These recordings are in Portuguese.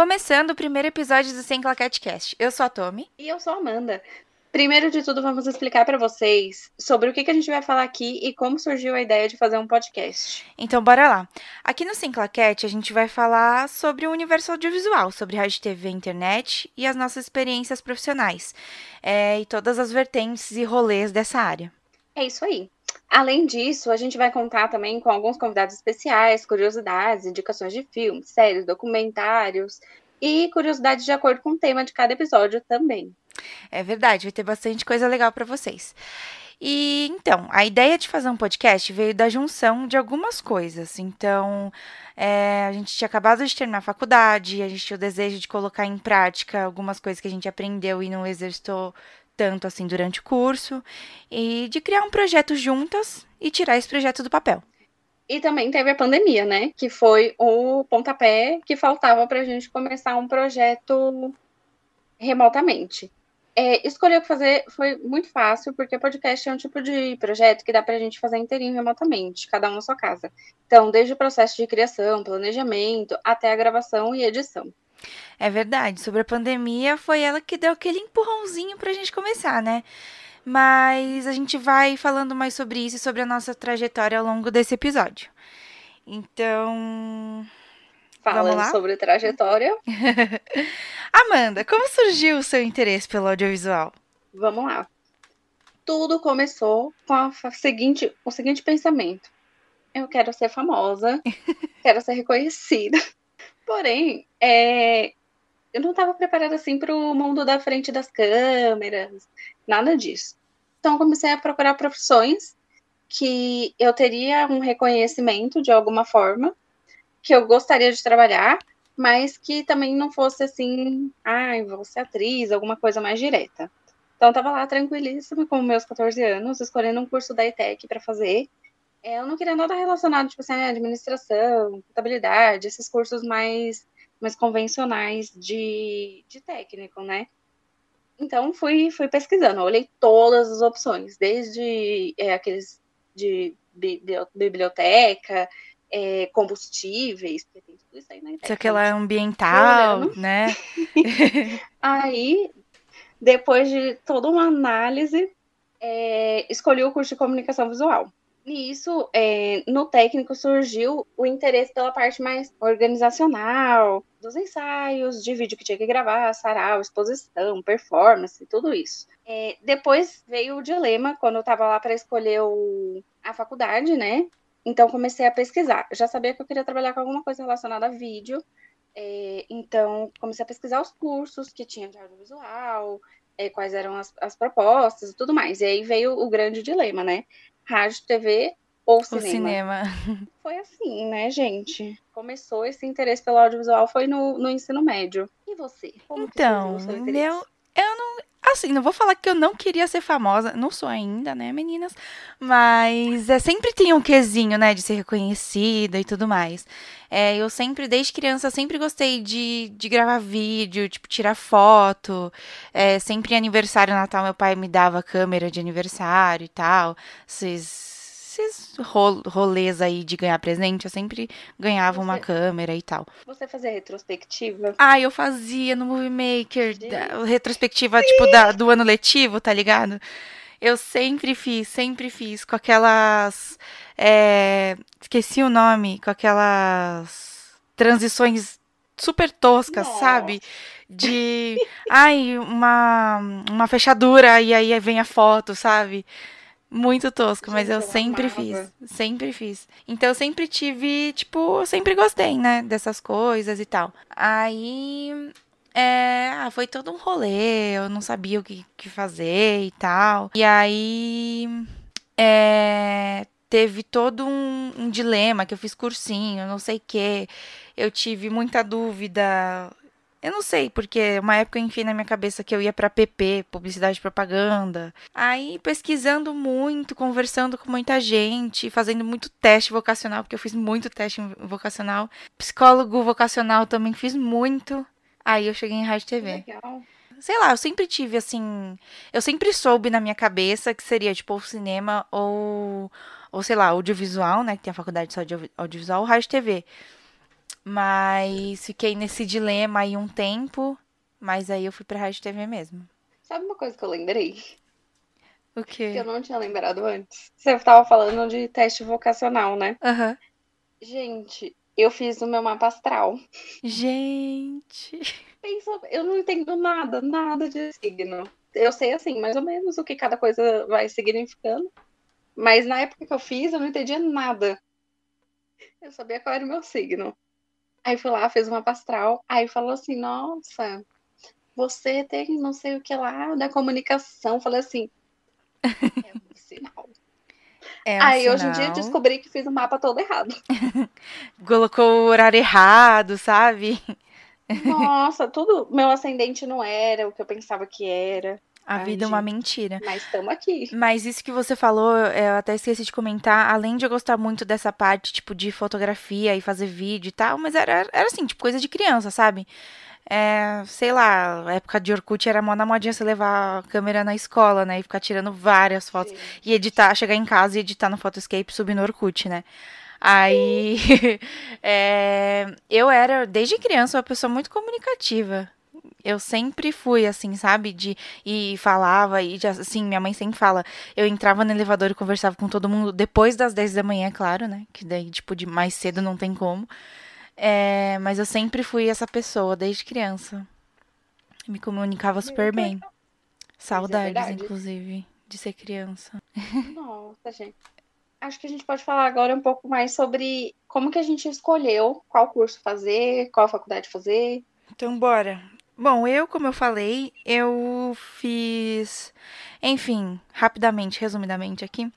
Começando o primeiro episódio do Sem Claquete Cast. Eu sou a Tommy. E eu sou a Amanda. Primeiro de tudo, vamos explicar para vocês sobre o que, que a gente vai falar aqui e como surgiu a ideia de fazer um podcast. Então, bora lá. Aqui no Sem Claquete, a gente vai falar sobre o universo audiovisual, sobre rádio, TV, internet e as nossas experiências profissionais. É, e todas as vertentes e rolês dessa área. É isso aí. Além disso, a gente vai contar também com alguns convidados especiais, curiosidades, indicações de filmes, séries, documentários e curiosidades de acordo com o tema de cada episódio também. É verdade, vai ter bastante coisa legal para vocês. E então, a ideia de fazer um podcast veio da junção de algumas coisas. Então, é, a gente tinha acabado de terminar a faculdade, a gente tinha o desejo de colocar em prática algumas coisas que a gente aprendeu e não exercitou tanto assim durante o curso, e de criar um projeto juntas e tirar esse projeto do papel. E também teve a pandemia, né? Que foi o pontapé que faltava para a gente começar um projeto remotamente. É, escolher o que fazer foi muito fácil, porque podcast é um tipo de projeto que dá para a gente fazer inteirinho remotamente, cada um na sua casa. Então, desde o processo de criação, planejamento, até a gravação e edição. É verdade, sobre a pandemia, foi ela que deu aquele empurrãozinho para a gente começar, né? Mas a gente vai falando mais sobre isso e sobre a nossa trajetória ao longo desse episódio. Então, Falando sobre trajetória. Amanda, como surgiu o seu interesse pelo audiovisual? Vamos lá. Tudo começou com a seguinte, o seguinte pensamento. Eu quero ser famosa, quero ser reconhecida. Porém, é, eu não estava preparada assim para o mundo da frente das câmeras, nada disso. Então, comecei a procurar profissões que eu teria um reconhecimento de alguma forma que eu gostaria de trabalhar, mas que também não fosse assim, ai, vou ser atriz, alguma coisa mais direta. Então, eu tava lá tranquilíssima com meus 14 anos, escolhendo um curso da ETEC para fazer. É, eu não queria nada relacionado, tipo assim, administração, contabilidade, esses cursos mais, mais convencionais de, de técnico, né? Então, fui, fui pesquisando, olhei todas as opções, desde é, aqueles de biblioteca, é, combustíveis, porque tem tudo isso aí na internet. Aquela ambiental, né? aí, depois de toda uma análise, é, escolhi o curso de comunicação visual. Nisso, é, no técnico surgiu o interesse pela parte mais organizacional, dos ensaios, de vídeo que tinha que gravar, sarau, exposição, performance, tudo isso. É, depois veio o dilema, quando eu estava lá para escolher o, a faculdade, né? Então comecei a pesquisar. Já sabia que eu queria trabalhar com alguma coisa relacionada a vídeo. É, então comecei a pesquisar os cursos que tinha de audiovisual, é, quais eram as, as, propostas e tudo mais. E aí veio o grande dilema, né? Rádio, TV ou cinema. Cinema. Foi assim, né, gente? Começou esse interesse pelo audiovisual foi no, no ensino médio. E você? Como então, eu, eu não, Assim, não vou falar que eu não queria ser famosa, não sou ainda, né, meninas? Mas é, sempre tem um quesinho, né, de ser reconhecida e tudo mais. É, eu sempre, desde criança, sempre gostei de, de gravar vídeo, tipo, tirar foto. É, sempre em aniversário, Natal, meu pai me dava câmera de aniversário e tal. Vocês esses rolês aí de ganhar presente, eu sempre ganhava você, uma câmera e tal. Você fazia retrospectiva? Ah, eu fazia no Movie Maker, da, retrospectiva, Sim. tipo, da, do ano letivo, tá ligado? Eu sempre fiz, sempre fiz, com aquelas. É, esqueci o nome, com aquelas transições super toscas, Nossa. sabe? De. ai, uma, uma fechadura e aí vem a foto, sabe? Muito tosco, mas eu sempre fiz. Sempre fiz. Então eu sempre tive, tipo, eu sempre gostei, né? Dessas coisas e tal. Aí. É, ah, foi todo um rolê, eu não sabia o que, que fazer e tal. E aí. É, teve todo um, um dilema que eu fiz cursinho, não sei o que. Eu tive muita dúvida eu não sei, porque uma época eu enfiei na minha cabeça que eu ia para PP, publicidade e propaganda. Aí pesquisando muito, conversando com muita gente, fazendo muito teste vocacional, porque eu fiz muito teste vocacional. Psicólogo vocacional também fiz muito. Aí eu cheguei em rádio TV. Legal. Sei lá, eu sempre tive assim, eu sempre soube na minha cabeça que seria tipo o cinema ou ou sei lá, audiovisual, né, que tem a faculdade de audiovisual, ou rádio TV. Mas fiquei nesse dilema aí um tempo, mas aí eu fui pra Rádio TV mesmo. Sabe uma coisa que eu lembrei? O quê? Que eu não tinha lembrado antes. Você estava falando de teste vocacional, né? Aham. Gente, eu fiz o meu mapa astral. Gente. Pensa, eu não entendo nada, nada de signo. Eu sei, assim, mais ou menos o que cada coisa vai significando. Mas na época que eu fiz, eu não entendia nada. Eu sabia qual era o meu signo. Aí fui lá, fiz uma astral. Aí falou assim: Nossa, você tem não sei o que lá da comunicação. Falei assim: É um sinal. É um Aí hoje em dia eu sinal. descobri que fiz o mapa todo errado. Colocou o horário errado, sabe? Nossa, tudo. Meu ascendente não era o que eu pensava que era. A Ai, vida é uma mentira. Mas estamos aqui. Mas isso que você falou, eu até esqueci de comentar, além de eu gostar muito dessa parte, tipo, de fotografia e fazer vídeo e tal, mas era, era assim, tipo, coisa de criança, sabe? É, sei lá, a época de Orkut era mó na modinha você levar a câmera na escola, né? E ficar tirando várias fotos. Gente. E editar, chegar em casa e editar no Photoscape e subir no Orkut, né? Aí, é, eu era, desde criança, uma pessoa muito comunicativa. Eu sempre fui assim, sabe? De e falava e já, assim, minha mãe sempre fala, eu entrava no elevador e conversava com todo mundo depois das 10 da manhã, é claro, né? Que daí tipo de mais cedo não tem como. É, mas eu sempre fui essa pessoa desde criança. Me comunicava super bem. Saudades, verdade. inclusive, de ser criança. Nossa, gente. Acho que a gente pode falar agora um pouco mais sobre como que a gente escolheu qual curso fazer, qual faculdade fazer. Então, bora. Bom, eu, como eu falei, eu fiz. Enfim, rapidamente, resumidamente aqui.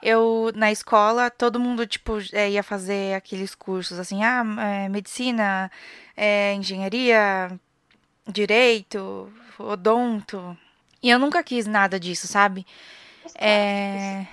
Eu, na escola, todo mundo, tipo, é, ia fazer aqueles cursos assim, ah, é, medicina, é, engenharia, direito, odonto. E eu nunca quis nada disso, sabe? É.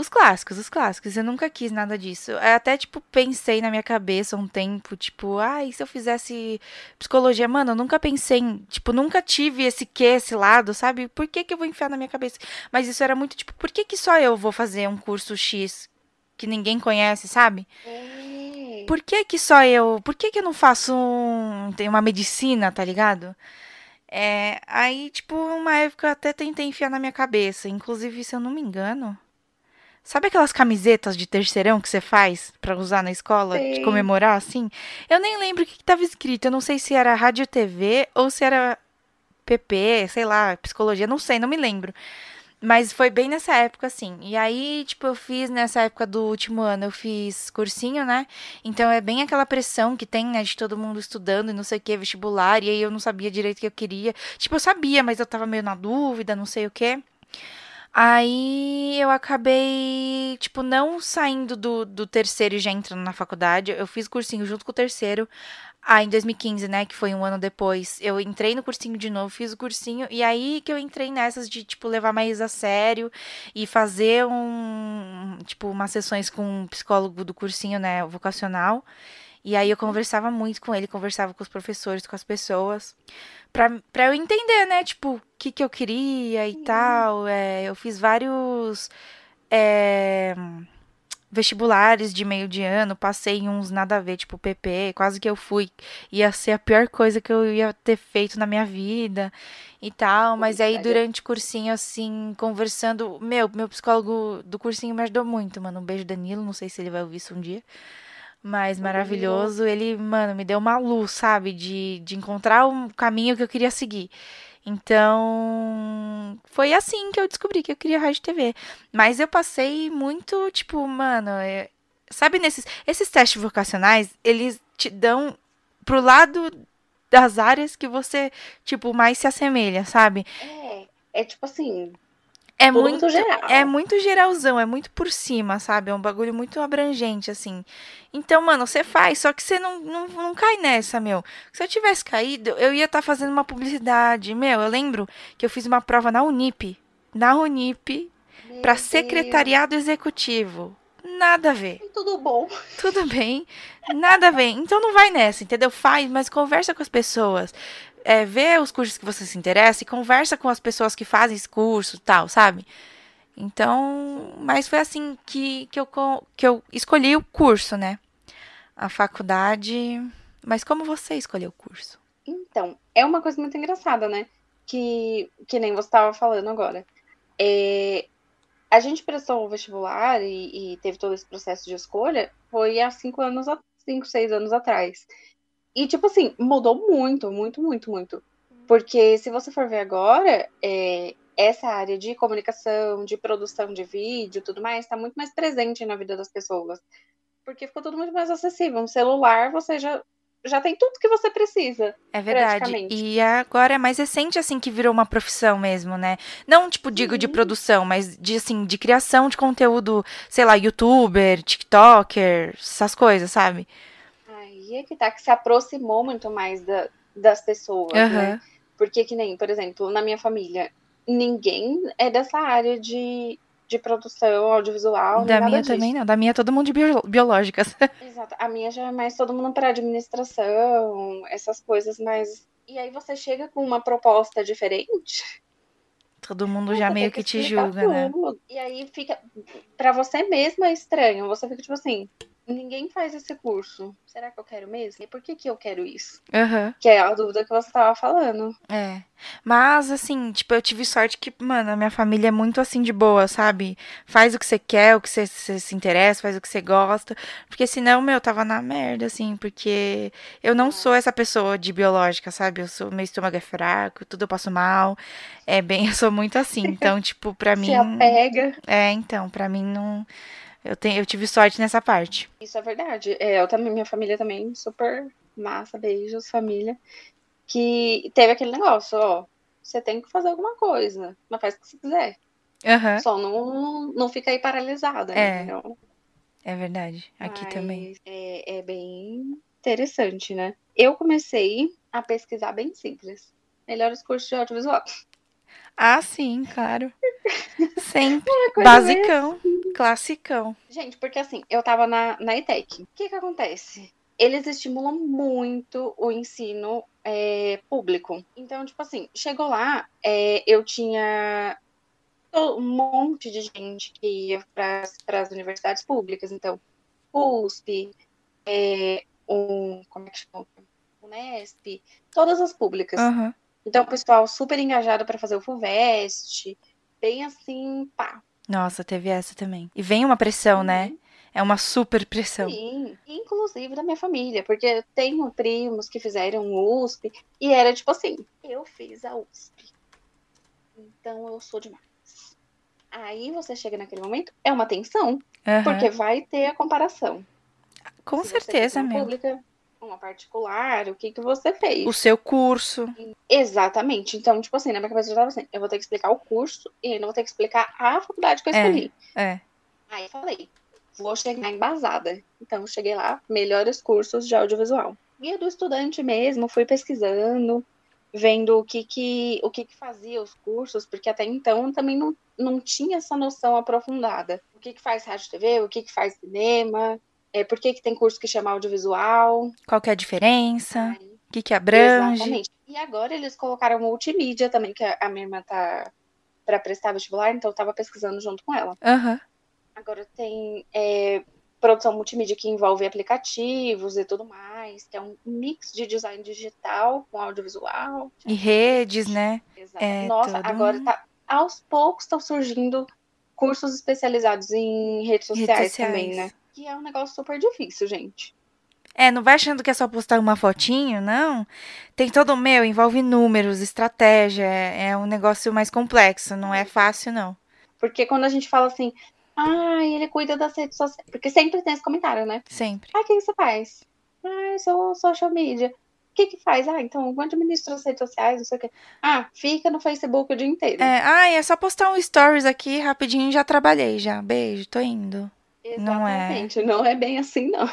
Os clássicos, os clássicos. Eu nunca quis nada disso. Eu até, tipo, pensei na minha cabeça um tempo, tipo, ai, se eu fizesse psicologia? Mano, eu nunca pensei em, tipo, nunca tive esse quê, esse lado, sabe? Por que que eu vou enfiar na minha cabeça? Mas isso era muito, tipo, por que que só eu vou fazer um curso X que ninguém conhece, sabe? É. Por que que só eu? Por que que eu não faço um, tem uma medicina, tá ligado? É, aí, tipo, uma época eu até tentei enfiar na minha cabeça. Inclusive, se eu não me engano. Sabe aquelas camisetas de terceirão que você faz pra usar na escola, de Sei. comemorar assim? Eu nem lembro o que que tava escrito. Eu não sei se era rádio TV ou se era PP, sei lá, psicologia, não sei, não me lembro. Mas foi bem nessa época, assim. E aí, tipo, eu fiz nessa época do último ano, eu fiz cursinho, né? Então é bem aquela pressão que tem, né, de todo mundo estudando e não sei o que, vestibular. E aí eu não sabia direito o que eu queria. Tipo, eu sabia, mas eu tava meio na dúvida, não sei o que. Aí eu acabei, tipo, não saindo do, do terceiro e já entrando na faculdade. Eu fiz cursinho junto com o terceiro. Ah, em 2015, né, que foi um ano depois, eu entrei no cursinho de novo, fiz o cursinho, e aí que eu entrei nessas de, tipo, levar mais a sério e fazer um, tipo, umas sessões com um psicólogo do cursinho, né, vocacional. E aí eu conversava muito com ele, conversava com os professores, com as pessoas, pra, pra eu entender, né, tipo, o que que eu queria e tal. É, eu fiz vários é, vestibulares de meio de ano, passei em uns nada a ver, tipo PP, quase que eu fui. Ia ser a pior coisa que eu ia ter feito na minha vida e tal. Mas aí durante o cursinho, assim, conversando, meu, meu psicólogo do cursinho me ajudou muito, mano. Um beijo, Danilo, não sei se ele vai ouvir isso um dia. Mas maravilhoso, ele, mano, me deu uma luz, sabe? De, de encontrar um caminho que eu queria seguir. Então, foi assim que eu descobri que eu queria rádio e TV. Mas eu passei muito, tipo, mano, é- sabe nesses esses testes vocacionais, eles te dão pro lado das áreas que você, tipo, mais se assemelha, sabe? É, é tipo assim, É muito, muito geral. é muito geralzão, é muito por cima, sabe? É um bagulho muito abrangente, assim. Então, mano, você faz, só que você não, não, não cai nessa, meu. Se eu tivesse caído, eu ia estar fazendo uma publicidade. Meu, eu lembro que eu fiz uma prova na Unip. Na Unip, Deus, secretariado executivo. Nada a ver. Tudo bom. Tudo bem, nada a ver. Então não vai nessa, entendeu? Faz, mas conversa com as pessoas. É, vê os cursos que você se interessa e conversa com as pessoas que fazem esse curso tal, sabe? Então, mas foi assim que, que, eu, que eu escolhi o curso, né? A faculdade, Mas como você escolheu o curso? Então, é uma coisa muito engraçada, né? Que, que nem você estava falando agora. É, a gente prestou o vestibular e, e, teve todo esse processo de escolha foi há cinco anos, cinco, seis anos atrás. E, tipo assim, mudou muito, muito, muito, muito. Porque se você for ver agora, é, essa área de comunicação, de produção de vídeo tudo mais, está muito mais presente na vida das pessoas. Porque ficou tudo muito mais acessível. Um celular, você já já tem tudo que você precisa. É verdade. E agora é mais recente, assim, que virou uma profissão mesmo, né? Não, tipo, digo de produção, mas de, assim, de criação de conteúdo, sei lá, youtuber, tiktoker, essas coisas, sabe? É que tá, que se aproximou muito mais da, das pessoas, uhum. né? Porque que nem, por exemplo, na minha família, ninguém é dessa área de, de produção audiovisual. Da minha disso. também não. Da minha é todo mundo de bio, biológicas. Exato. A minha já é mais todo mundo para administração, essas coisas, mas. E aí você chega com uma proposta diferente. Todo mundo já meio que, que te julga, né? tudo. né? E aí fica. para você mesmo é estranho. Você fica tipo assim ninguém faz esse curso. Será que eu quero mesmo? E por que, que eu quero isso? Uhum. Que é a dúvida que você tava falando. É. Mas, assim, tipo, eu tive sorte que, mano, a minha família é muito assim de boa, sabe? Faz o que você quer, o que você, você se interessa, faz o que você gosta. Porque senão, meu, tava na merda, assim, porque eu não sou essa pessoa de biológica, sabe? Eu sou, meu estômago é fraco, tudo eu passo mal. É bem, eu sou muito assim. Então, tipo, pra mim. Se apega. É, então, pra mim não eu, tenho, eu tive sorte nessa parte. Isso é verdade. É, eu também, minha família também, super massa, beijos, família. Que teve aquele negócio, ó. Você tem que fazer alguma coisa, mas faz o que você quiser. Uhum. Só não, não fica aí paralisada, é. Entendeu? É verdade. Aqui também. É, é bem interessante, né? Eu comecei a pesquisar bem simples. Melhores cursos de audiovisual. Ah, sim, claro. Sempre. Basicão. Assim. Classicão. Gente, porque assim, eu tava na, na ETEC. O que que acontece? Eles estimulam muito o ensino é, público. Então, tipo assim, chegou lá, é, eu tinha um monte de gente que ia para as universidades públicas. Então, USP, é, um, como é que chama? Unesp, todas as públicas. Uhum. Então, o pessoal super engajado para fazer o FUVEST, bem assim, pá. Nossa, teve essa também. E vem uma pressão, né? uhum. né? É uma super pressão. Sim, inclusive da minha família, porque eu tenho primos que fizeram USP e era tipo assim: eu fiz a USP, então eu sou demais. Aí você chega naquele momento, é uma tensão, uhum. porque vai ter a comparação. Com Se certeza, meu. Pública, uma particular, o que que você fez? O seu curso. Exatamente. Então, tipo assim, na minha cabeça eu tava assim, eu vou ter que explicar o curso e ainda vou ter que explicar a faculdade que eu escolhi. É. é. Aí falei, vou chegar embasada. Então, cheguei lá, melhores cursos de audiovisual. Guia do estudante mesmo, fui pesquisando, vendo o que que, o que, que fazia os cursos, porque até então também não, não tinha essa noção aprofundada. O que que faz rádio TV, o que que faz cinema, é, por que, que tem curso que chama audiovisual? Qual que é a diferença? O que, que abrange? Exatamente. E agora eles colocaram multimídia também, que a minha irmã tá para prestar vestibular, então eu tava pesquisando junto com ela. Uhum. Agora tem é, produção multimídia que envolve aplicativos e tudo mais, que é um mix de design digital com audiovisual. E redes, né? Exato. É Nossa, agora tá, aos poucos estão surgindo cursos especializados em redes sociais, redes sociais. também, né? Que é um negócio super difícil, gente. É, não vai achando que é só postar uma fotinho, não. Tem todo o meu, envolve números, estratégia, é, é um negócio mais complexo, não é fácil, não. Porque quando a gente fala assim, ah, ele cuida das redes sociais. Porque sempre tem esse comentário, né? Sempre. Ah, o que você faz? Ah, eu sou social media. O que que faz? Ah, então eu administro as redes sociais, não sei o quê. Ah, fica no Facebook o dia inteiro. É, ah, é só postar um stories aqui rapidinho já trabalhei já. Beijo, tô indo. Exatamente, não é... não é bem assim, não.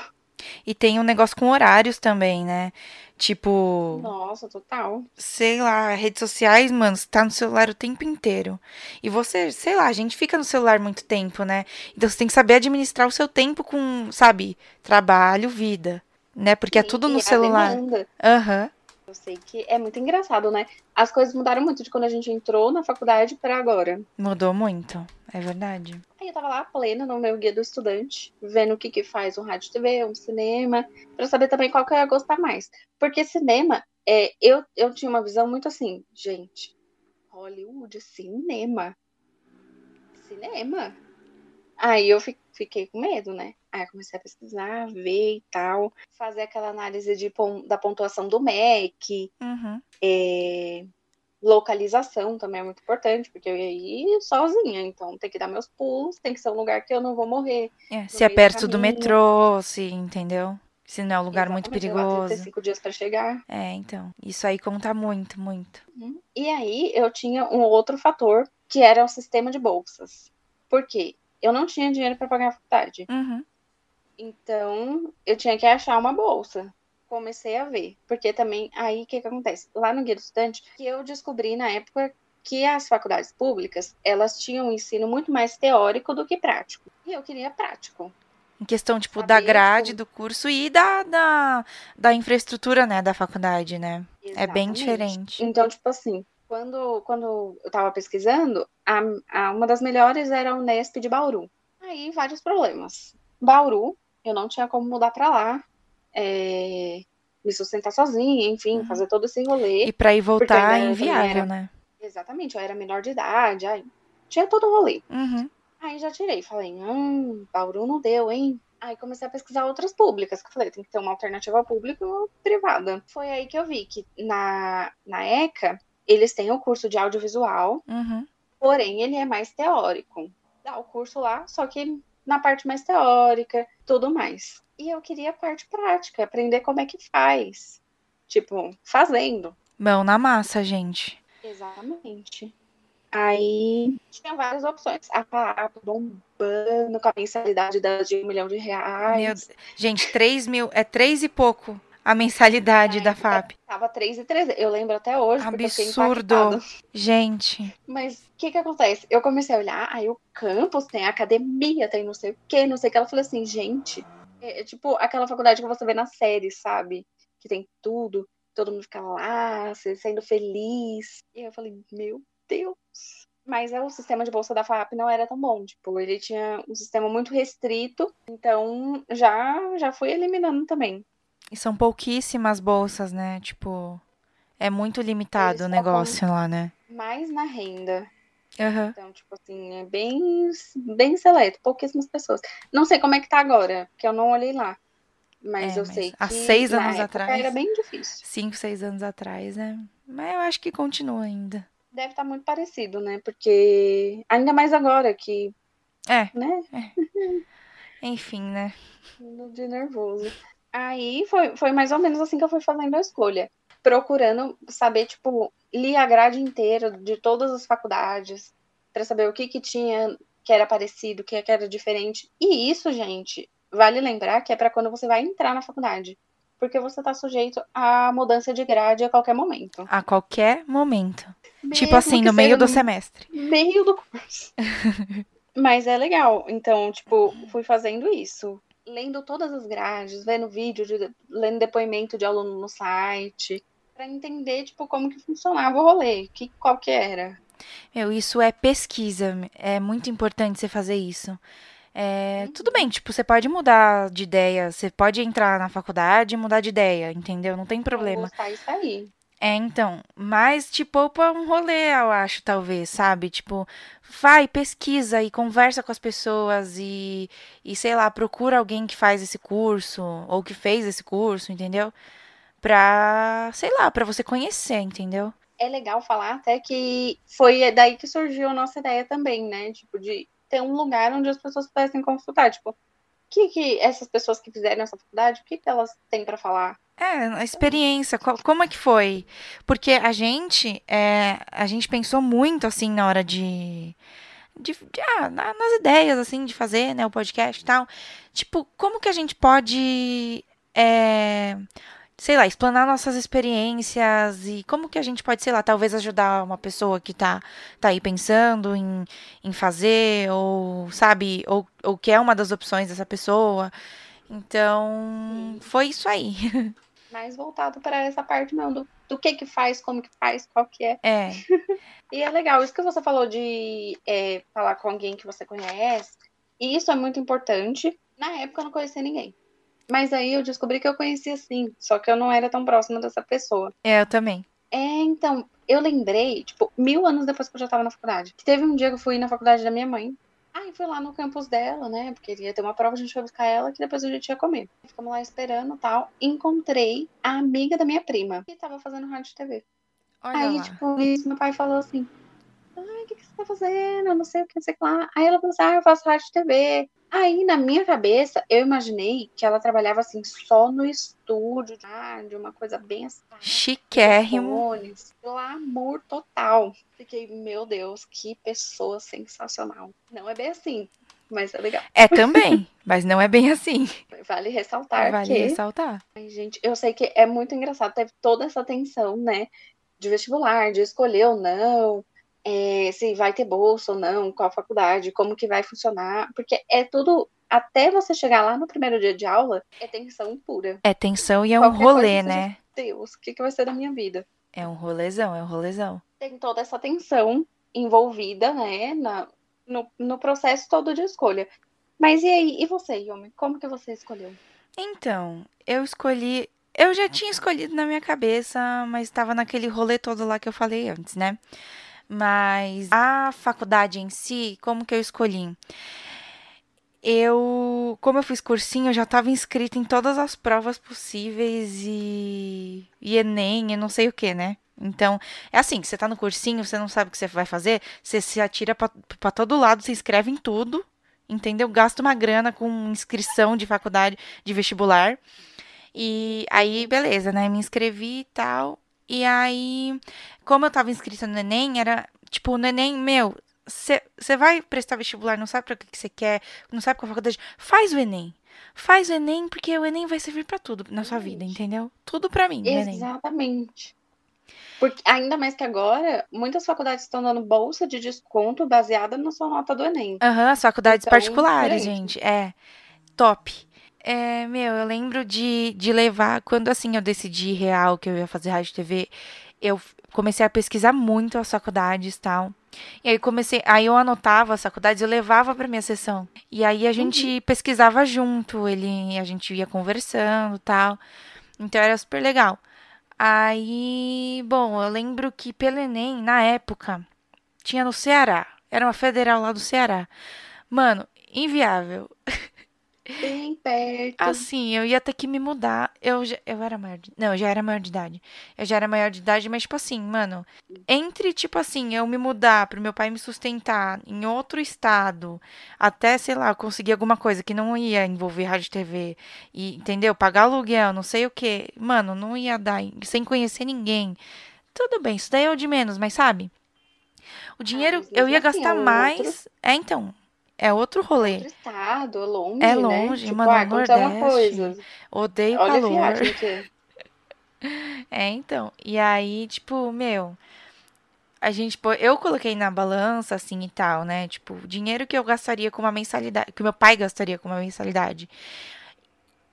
E tem um negócio com horários também, né? Tipo. Nossa, total. Sei lá, redes sociais, mano, você tá no celular o tempo inteiro. E você, sei lá, a gente fica no celular muito tempo, né? Então você tem que saber administrar o seu tempo com, sabe, trabalho, vida. Né? Porque é Sim, é tudo no celular. Aham. Uhum. Eu sei que é muito engraçado, né? As coisas mudaram muito de quando a gente entrou na faculdade para agora. Mudou muito, é verdade. Aí eu tava lá plena no meu guia do estudante, vendo o que que faz um rádio TV, um cinema, para saber também qual que eu ia gostar mais. Porque cinema, é, eu, eu tinha uma visão muito assim, gente, Hollywood, cinema. Cinema. Aí eu fiquei com medo, né? Aí eu comecei a pesquisar, ver e tal, fazer aquela análise de, da pontuação do MEC, uhum. é, localização também é muito importante, porque eu ia ir sozinha, então tem que dar meus pulos, tem que ser um lugar que eu não vou morrer. É, se é perto do, do metrô, se, entendeu? Se não é um lugar Exatamente, muito perigoso. 35 dias para chegar. É, então. Isso aí conta muito, muito. Uhum. E aí eu tinha um outro fator, que era o sistema de bolsas. Por quê? Eu não tinha dinheiro para pagar a faculdade. Uhum. Então, eu tinha que achar uma bolsa. Comecei a ver. Porque também, aí o que, que acontece? Lá no Guia do Estudante, que eu descobri na época que as faculdades públicas, elas tinham um ensino muito mais teórico do que prático. E eu queria prático. Em questão, tipo, Saber, da grade tipo... do curso e da, da, da infraestrutura, né, da faculdade, né? Exatamente. É bem diferente. Então, tipo assim, quando, quando eu tava pesquisando, a, a, uma das melhores era o Nesp de Bauru. Aí, vários problemas. Bauru, eu não tinha como mudar para lá, é, me sustentar sozinha, enfim, uhum. fazer todo esse rolê. E para ir voltar é inviável, era, né? Exatamente, eu era menor de idade, aí tinha todo o rolê. Uhum. Aí já tirei, falei, hum, Bauru não deu, hein? Aí comecei a pesquisar outras públicas, que eu falei, tem que ter uma alternativa pública ou privada. Foi aí que eu vi que na, na ECA, eles têm o curso de audiovisual, uhum. porém ele é mais teórico. Dá o curso lá, só que na parte mais teórica, tudo mais. E eu queria a parte prática, aprender como é que faz. Tipo, fazendo. Mão na massa, gente. Exatamente. Aí tinha várias opções. A FAP bombando com a mensalidade de um milhão de reais. Meu, gente, 3 mil, é três e pouco a mensalidade da FAP. Tava 3 e 3. Eu lembro até hoje. Absurdo. Gente. Mas o que que acontece? Eu comecei a olhar, aí o campus tem academia, tem não sei o que, não sei o que. Ela falou assim, gente, é, é tipo aquela faculdade que você vê na série, sabe? Que tem tudo, todo mundo fica lá, sendo feliz. E eu falei, meu Deus. Mas é, o sistema de bolsa da FAP não era tão bom. Tipo, ele tinha um sistema muito restrito. Então, já, já fui eliminando também. E são pouquíssimas bolsas, né? Tipo, é muito limitado o negócio lá, né? Mais na renda. Uhum. Então, tipo assim, é bem, bem seleto, pouquíssimas pessoas. Não sei como é que tá agora, porque eu não olhei lá. Mas é, eu mas sei que há seis anos atrás era bem difícil. Cinco, seis anos atrás, né? Mas eu acho que continua ainda. Deve estar tá muito parecido, né? Porque ainda mais agora que. É. Né? É. Enfim, né? De nervoso. Aí foi, foi mais ou menos assim que eu fui fazendo a escolha. Procurando saber, tipo, li a grade inteira de todas as faculdades, para saber o que que tinha que era parecido, o que, era diferente. E isso, gente, vale lembrar que é para quando você vai entrar na faculdade. Porque você está sujeito à mudança de grade a qualquer momento. A qualquer momento. Mesmo tipo assim, no meio do semestre. Meio do curso. Mas é legal. Então, tipo, fui fazendo isso lendo todas as grades, vendo vídeo, de, lendo depoimento de aluno no site, para entender tipo como que funcionava o rolê, que qual que era. Meu, isso é pesquisa, é muito importante você fazer isso. É, uhum. Tudo bem, tipo, você pode mudar de ideia, você pode entrar na faculdade e mudar de ideia, entendeu? Não tem problema. Não isso aí. É, então, mas te poupa um rolê, eu acho, talvez, sabe? Tipo, vai, pesquisa e conversa com as pessoas e, e sei lá, procura alguém que faz esse curso ou que fez esse curso, entendeu? Pra, sei lá, pra você conhecer, entendeu? É legal falar até que foi daí que surgiu a nossa ideia também, né? Tipo, de ter um lugar onde as pessoas pudessem consultar. Tipo, o que, que essas pessoas que fizeram essa faculdade, o que, que elas têm para falar? É, a experiência, como é que foi? Porque a gente, é, a gente pensou muito, assim, na hora de... de, de ah, nas ideias, assim, de fazer, né, o podcast e tal. Tipo, como que a gente pode, é, sei lá, explanar nossas experiências e como que a gente pode, sei lá, talvez ajudar uma pessoa que tá, tá aí pensando em, em fazer, ou, sabe, ou, ou que é uma das opções dessa pessoa. Então, foi isso aí. mais voltado para essa parte não, do, do que que faz, como que faz, qual que é. É. e é legal, isso que você falou de é, falar com alguém que você conhece, e isso é muito importante. Na época eu não conhecia ninguém. Mas aí eu descobri que eu conhecia sim, só que eu não era tão próxima dessa pessoa. É, eu também. É, então, eu lembrei, tipo, mil anos depois que eu já tava na faculdade, que teve um dia que eu fui na faculdade da minha mãe, Aí fui lá no campus dela, né? Porque ia ter uma prova, a gente foi buscar ela, que depois a gente ia comer. Ficamos lá esperando e tal. Encontrei a amiga da minha prima, que tava fazendo rádio TV. Olha Aí, lá. tipo, isso, meu pai falou assim: Ai, o que, que você tá fazendo? Não sei o que, não sei o que lá. Aí ela falou assim: Ah, eu faço rádio TV. Aí, na minha cabeça, eu imaginei que ela trabalhava assim, só no estúdio de rádio, uma coisa bem assim. Chiquérrimo. Fones, glamour total. Fiquei, meu Deus, que pessoa sensacional. Não é bem assim, mas é legal. É também, mas não é bem assim. Vale ressaltar Vale que ressaltar. Ai, gente, eu sei que é muito engraçado, teve toda essa tensão, né? De vestibular, de escolher ou não, é, se vai ter bolsa ou não, qual faculdade, como que vai funcionar, porque é tudo, até você chegar lá no primeiro dia de aula, é tensão pura. É tensão e é um Qualquer rolê, coisa que né? Deus, o que, que vai ser da minha vida? É um rolezão, é um rolezão. Tem toda essa tensão envolvida, né, na, no, no processo todo de escolha. Mas e aí, e você, Yumi? Como que você escolheu? Então, eu escolhi. Eu já tinha escolhido na minha cabeça, mas estava naquele rolê todo lá que eu falei antes, né? Mas a faculdade em si, como que eu escolhi? Eu, como eu fiz cursinho, eu já estava inscrita em todas as provas possíveis e, e Enem, e não sei o que, né? Então, é assim, você tá no cursinho, você não sabe o que você vai fazer, você se atira pra todo lado, você escreve em tudo, entendeu? Gasta uma grana com inscrição de faculdade, de vestibular. E aí, beleza, né? Me inscrevi e tal. E aí, como eu tava inscrita no Enem, era tipo, no Enem, meu, você vai prestar vestibular, não sabe pra que que você quer, não sabe qual faculdade, faz o Enem. Faz o Enem, porque o Enem vai servir pra tudo na sua vida, entendeu? Tudo pra mim, o Enem. Exatamente. Porque ainda mais que agora, muitas faculdades estão dando bolsa de desconto baseada na sua nota do Enem. Aham, as faculdades Então, particulares, diferente. gente. É, top. É, meu, eu lembro de, de levar, quando assim eu decidi real que eu ia fazer rádio e TV, eu comecei a pesquisar muito as faculdades e tal. E aí comecei, aí eu anotava as faculdades, eu levava pra minha sessão. E aí a gente pesquisava junto, ele, a gente ia conversando e tal. Então era super legal. Aí, bom, eu lembro que pelo Enem, na época, tinha no Ceará. Era uma federal lá do Ceará. Mano, inviável. Bem perto. Assim, eu ia ter que me mudar. Eu, já, eu era maior de... Não, eu já era maior de idade. Eu já era maior de idade, mas, tipo assim, mano, entre, tipo assim, eu me mudar pro meu pai me sustentar em outro estado, até, sei lá, conseguir alguma coisa que não ia envolver rádio e TV, e, entendeu? Pagar aluguel, não sei o quê. Mano, não ia dar, sem conhecer ninguém. Tudo bem, isso daí é o de menos, mas sabe? O dinheiro, mas eu ia mesmo assim, gastar é mais. É, então. É outro rolê. Outro estado, longe, É né? longe, Tipo, mano, ah, aconteceu uma Nordeste. Odeio Olha a calor. viagem que é. É, então. E aí, tipo, meu, a gente, eu coloquei na balança, assim, e tal, né? Tipo, o dinheiro que eu gastaria com uma mensalidade, que meu pai gastaria com uma mensalidade.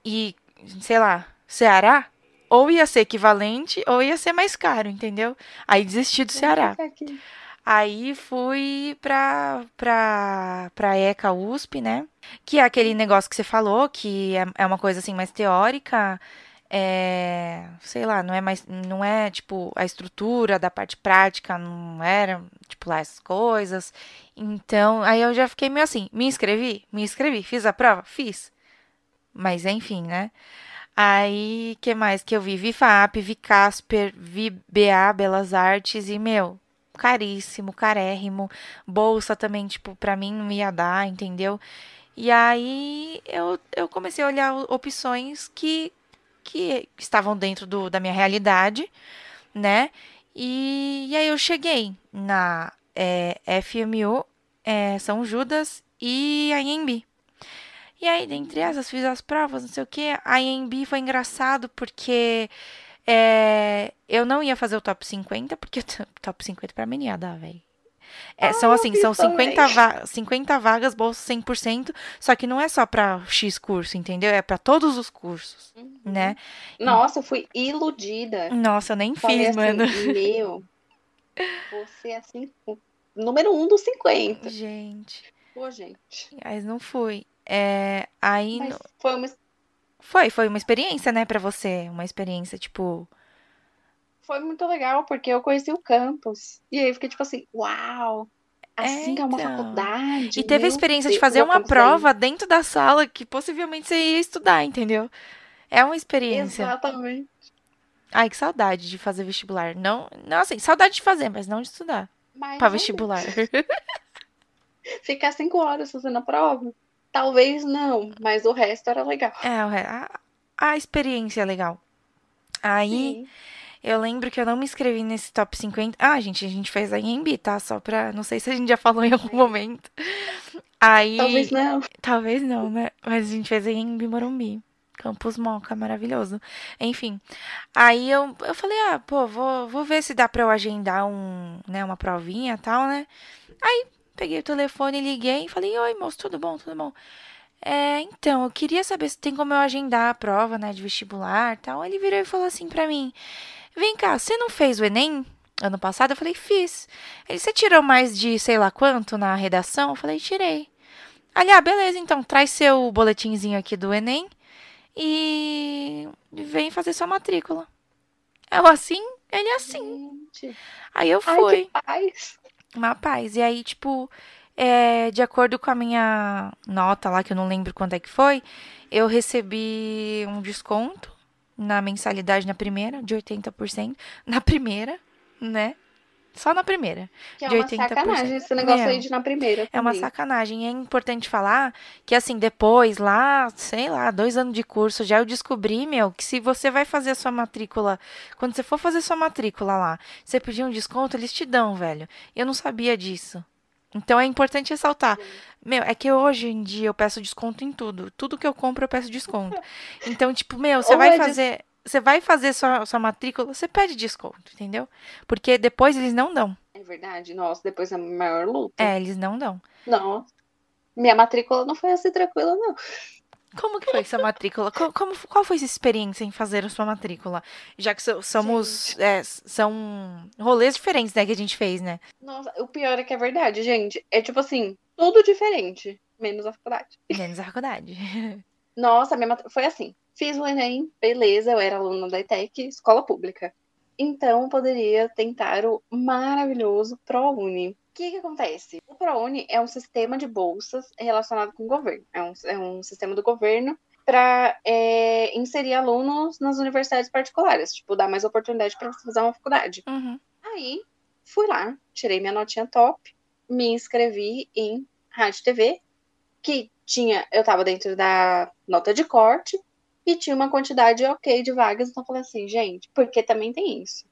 E, sei lá, Ceará, ou ia ser equivalente, ou ia ser mais caro, entendeu? Aí desisti do Ceará. Aí fui pra, pra, pra ECA USP, né? Que é aquele negócio que você falou, que é, é uma coisa assim mais teórica. É, sei lá, não é mais, não é tipo a estrutura da parte prática, não era tipo lá essas coisas. Então, aí eu já fiquei meio assim, me inscrevi, me inscrevi, fiz a prova, fiz. Mas enfim, né? Aí, que mais que eu vi? Vi FAP, vi Casper, vi BA, Belas Artes e, meu, caríssimo, carérrimo. Bolsa também, tipo, pra mim não ia dar, entendeu? E aí eu, eu comecei a olhar opções que, que estavam dentro do, da minha realidade, né? E, e aí eu cheguei na é, FMU, é, São Judas e a IMB. E aí, dentre essas, fiz as provas, não sei o quê. A IMB foi engraçado porque é, eu não ia fazer o top 50, porque o top 50 pra mim ia dar, velho. É, são Ah, assim, são 50, também. va 50 vagas, bolsa 100%, só que não é só pra X curso, entendeu? É pra todos os cursos, Uhum. né? Nossa, eu fui iludida. Nossa, eu nem Falei fiz, assim, mano. meu, você é assim, número um dos 50. Gente, Pô, gente. mas não fui. É, aí Mas foi uma, foi, foi uma experiência, né, pra você, uma experiência, tipo, foi muito legal, porque eu conheci o campus. E aí eu fiquei tipo assim, uau, assim que é uma então. faculdade. E teve a experiência de Deus, fazer o uma daí. prova dentro da sala que possivelmente você ia estudar, entendeu? É uma experiência. Exatamente. Ai, que saudade de fazer vestibular. Não, não assim, saudade de fazer, mas não de estudar Mas pra não vestibular. ficar cinco horas fazendo a prova? Talvez não, mas o resto era legal. É, a, a experiência é legal. Aí, Sim. eu lembro que eu não me inscrevi nesse top 50. Ah, gente, a gente fez a IMB, tá? Só pra. Não sei se a gente já falou em algum momento. Aí. Talvez não. Talvez não, né? Mas a gente fez aí em Morumbi. Campus Moca, maravilhoso. Enfim. Aí eu, eu falei, ah, pô, vou, vou ver se dá pra eu agendar um, né, uma provinha e tal, né? Aí peguei o telefone, liguei e falei, oi, moço, tudo bom, tudo bom? É, então, eu queria saber se tem como eu agendar a prova, né, de vestibular e tal. Ele virou e falou assim pra mim, vem cá, você não fez o Enem ano passado? Eu falei, fiz. Ele, você tirou mais de sei lá quanto na redação? Eu falei, tirei. Ali, ah, beleza, então traz seu boletinzinho aqui do Enem e vem fazer sua matrícula. Eu assim, ele assim. Gente. Aí eu Ai, fui, paz. Uma paz. E aí, tipo, é, de acordo com a minha nota lá, que eu não lembro quanto é que foi, eu recebi um desconto na mensalidade na primeira, de 80%. Na primeira, né? Só na primeira. Que é de uma 80%. sacanagem esse negócio Meu, aí de na primeira. É uma também. sacanagem. E é importante falar que, assim, depois, lá, sei lá, dois anos de curso, já eu descobri, meu, que se você vai fazer a sua matrícula, quando você for fazer sua matrícula lá, você pedir um desconto, eles te dão, velho. Eu não sabia disso. Então é importante ressaltar. Meu, é que hoje em dia eu peço desconto em tudo. Tudo que eu compro eu peço desconto. Então, tipo, meu, você vai é fazer. Você vai fazer sua, sua matrícula, você pede desconto, entendeu? Porque depois eles não dão. É verdade. Nossa, depois é a maior luta. É, eles não dão. Não. Minha matrícula não foi assim tranquila, não. Como que foi sua matrícula? Co- Como, qual foi sua experiência em fazer a sua matrícula? Já que so- somos, é, são rolês diferentes, né, que a gente fez, né? Nossa, o pior é que é verdade, gente. É tipo assim, tudo diferente, menos a faculdade. Menos a faculdade. Nossa, minha mat... foi assim. Fiz o Enem, beleza, eu era aluna da ETEC, escola pública. Então, eu poderia tentar o maravilhoso ProUni. O que que acontece? O ProUni é um sistema de bolsas relacionado com o governo. É um, é um sistema do governo para inserir alunos nas universidades particulares. Tipo, dar mais oportunidade para você fazer uma faculdade. Uhum. Aí, fui lá, tirei minha notinha top, me inscrevi em Rádio TV, que tinha, eu tava dentro da nota de corte e tinha uma quantidade ok de vagas, então eu falei assim, gente, porque também tem isso.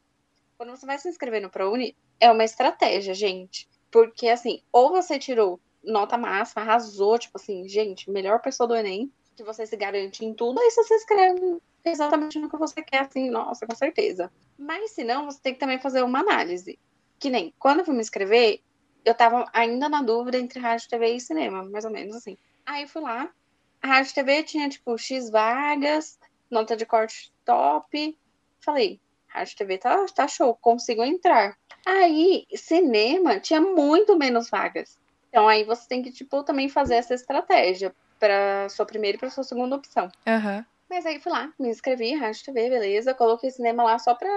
Quando você vai se inscrever no ProUni, é uma estratégia, gente. Porque assim, ou você tirou nota máxima, arrasou, tipo assim, gente, melhor pessoa do Enem, que você se garante em tudo, aí você se inscreve exatamente no que você quer, assim, nossa, com certeza. Mas se não, você tem que também fazer uma análise. Que nem, quando eu fui me inscrever, eu tava ainda na dúvida entre rádio, TV e cinema, mais ou menos assim. Aí fui lá, a rádio TV tinha, tipo, X vagas, nota de corte top. Falei, rádio TV tá, tá show, consigo entrar. Aí, cinema tinha muito menos vagas. Então aí você tem que, tipo, também fazer essa estratégia para sua primeira e para sua segunda opção. Aham. Mas aí fui lá, me inscrevi, rádio TV, beleza. Coloquei cinema lá só pra.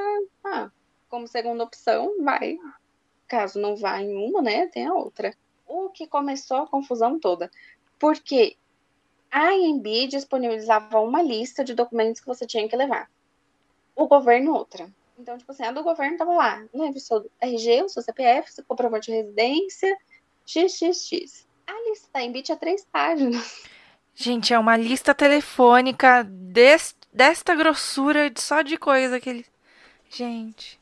Ah, como segunda opção, vai. Caso não vá em uma, né? Tem a outra. O que começou a confusão toda. Porque a IMB disponibilizava uma lista de documentos que você tinha que levar. O governo, outra. Então, tipo assim, a do governo tava lá. Leve o seu RG, o seu CPF, seu comprovante de residência, xxx. A lista da IMB tinha três páginas. Gente, é uma lista telefônica des- desta grossura só de coisa que ele. Gente.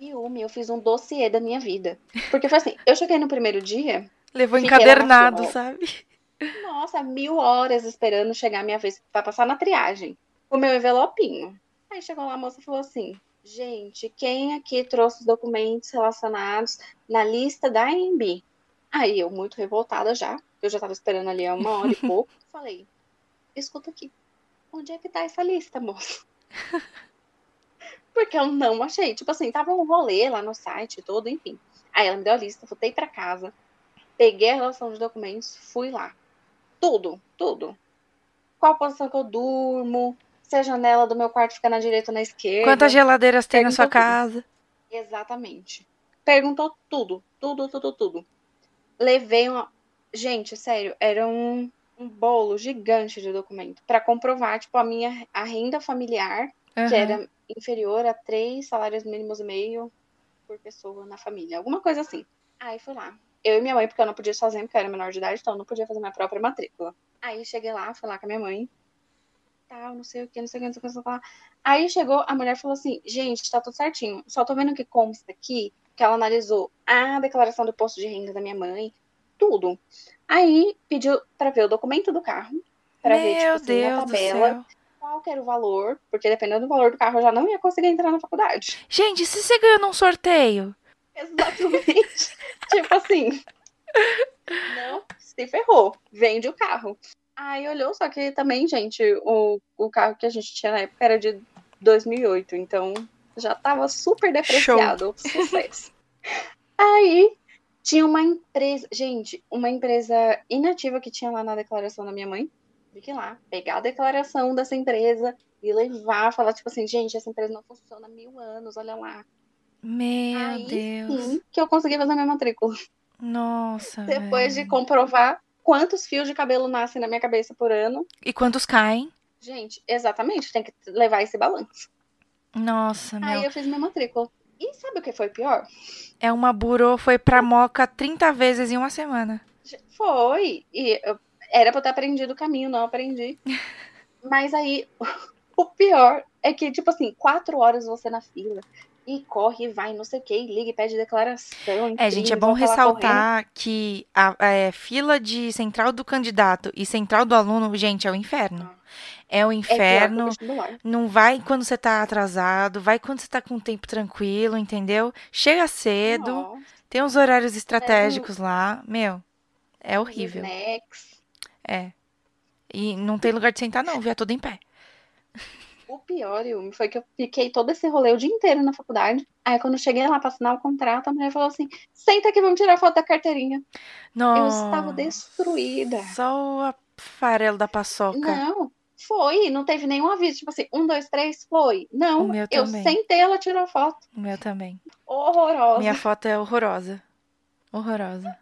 Yumi, eu fiz um dossiê da minha vida. Porque foi assim, eu cheguei no primeiro dia, Levou encadernado, sabe? Nossa, mil horas esperando chegar a minha vez pra passar na triagem. O meu envelopinho. Aí chegou lá, a moça falou assim: gente, quem aqui trouxe os documentos relacionados na lista da AMB? Aí eu, muito revoltada já, eu já tava esperando ali há uma hora e pouco, falei, escuta aqui, onde é que tá essa lista, moço? Porque eu não achei. Tipo assim, tava um rolê lá no site todo, enfim. Aí ela me deu a lista, voltei para casa, peguei a relação de documentos, fui lá. Tudo, tudo. Qual posição que eu durmo, se a janela do meu quarto fica na direita ou na esquerda. Quantas geladeiras tem na sua casa? Tudo. Exatamente. Perguntou tudo, tudo, tudo, tudo. Levei uma. Gente, sério, era um, um bolo gigante de documento para comprovar, tipo, a minha a renda familiar, uhum. que era inferior a três salários mínimos e meio por pessoa na família. Alguma coisa assim. Aí fui lá. Eu e minha mãe, porque eu não podia sozinha, porque eu era menor de idade, então eu não podia fazer minha própria matrícula. Aí cheguei lá, fui lá com a minha mãe. Tal, não sei o que, não sei o que, não sei o que, não sei o que. Aí chegou, a mulher falou assim: gente, tá tudo certinho. Só tô vendo que consta aqui que ela analisou a declaração do posto de renda da minha mãe, tudo. Aí pediu para ver o documento do carro, para ver tipo, assim, Deus a tabela, qual que era o valor, porque dependendo do valor do carro eu já não ia conseguir entrar na faculdade. Gente, se você ganhou num sorteio? Exatamente. Assim, não se ferrou, vende o carro. Aí olhou, só que também, gente, o, o carro que a gente tinha na época era de 2008, então já tava super depreciado. Show. Sucesso. Aí tinha uma empresa, gente, uma empresa inativa que tinha lá na declaração da minha mãe. Fique lá, pegar a declaração dessa empresa e levar, falar, tipo assim, gente, essa empresa não funciona há mil anos, olha lá. Meu Aí, Deus. Sim, que eu consegui fazer minha matrícula. Nossa. Depois velho. de comprovar quantos fios de cabelo nascem na minha cabeça por ano. E quantos caem? Gente, exatamente, tem que levar esse balanço. Nossa, meu. Aí eu fiz minha matrícula. E sabe o que foi pior? É uma burô, foi pra moca 30 vezes em uma semana. Foi. E eu, era pra eu ter aprendido o caminho, não aprendi. Mas aí, o pior é que, tipo assim, quatro horas você na fila. E corre, vai, não sei o que, liga e pede declaração. É, gente, é bom ressaltar que a, é, fila de central do candidato e central do aluno, gente, é o inferno. Ah. É o é inferno. É não vai quando você tá atrasado, vai quando você tá com o tempo tranquilo, entendeu? Chega cedo, Nossa. tem uns horários estratégicos é, lá. Meu, é horrível. Snacks. É. E não tem lugar de sentar, não, viu? É tudo em pé. O pior, Yumi, foi que eu fiquei todo esse rolê o dia inteiro na faculdade. Aí quando eu cheguei lá pra assinar o contrato, a mulher falou assim: senta aqui, vamos tirar foto da carteirinha. Nossa. Eu estava destruída. Só o farelo da paçoca. Não, foi, não teve nenhum aviso, tipo assim, um, dois, três, foi. Não, eu sentei, ela tirou foto. O meu também. Horrorosa. Minha foto é horrorosa. Horrorosa.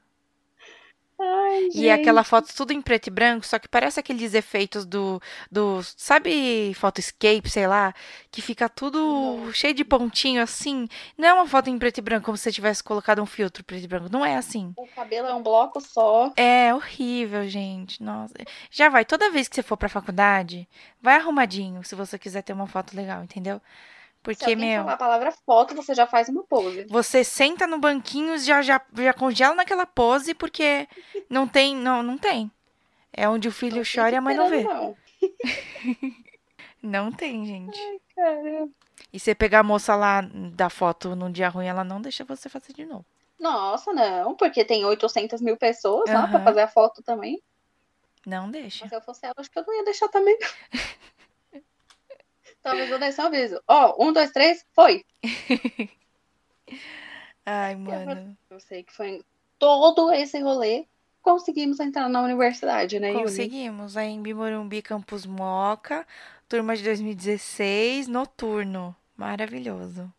Ai, e aquela foto tudo em preto e branco, só que parece aqueles efeitos do, do sabe, photoscape, sei lá, que fica tudo não. cheio de pontinho assim. Não é uma foto em preto e branco como se você tivesse colocado um filtro preto e branco, não é assim. O cabelo é um bloco só. É horrível, gente. Nossa. Já vai, toda vez que você for pra faculdade, vai arrumadinho, se você quiser ter uma foto legal, entendeu? Porque, Se meu. a palavra foto, você já faz uma pose. Você senta no banquinho e já, já, já congela naquela pose, porque não tem. Não, não tem. É onde o filho não chora e a mãe não vê. Não. não tem, gente. Ai, caramba. E você pegar a moça lá da foto num dia ruim, ela não deixa você fazer de novo. Nossa, não, porque tem 800 mil pessoas uhum. lá pra fazer a foto também. Não deixa. Mas se eu fosse ela, acho que eu não ia deixar também. Talvez eu desse um aviso. Ó, oh, um, dois, três, foi. Ai, mano. Eu sei que foi todo esse rolê. Conseguimos entrar na universidade, né, Conseguimos. Aí em Bimorumbi, Campus Moca, turma de 2016, noturno. Maravilhoso.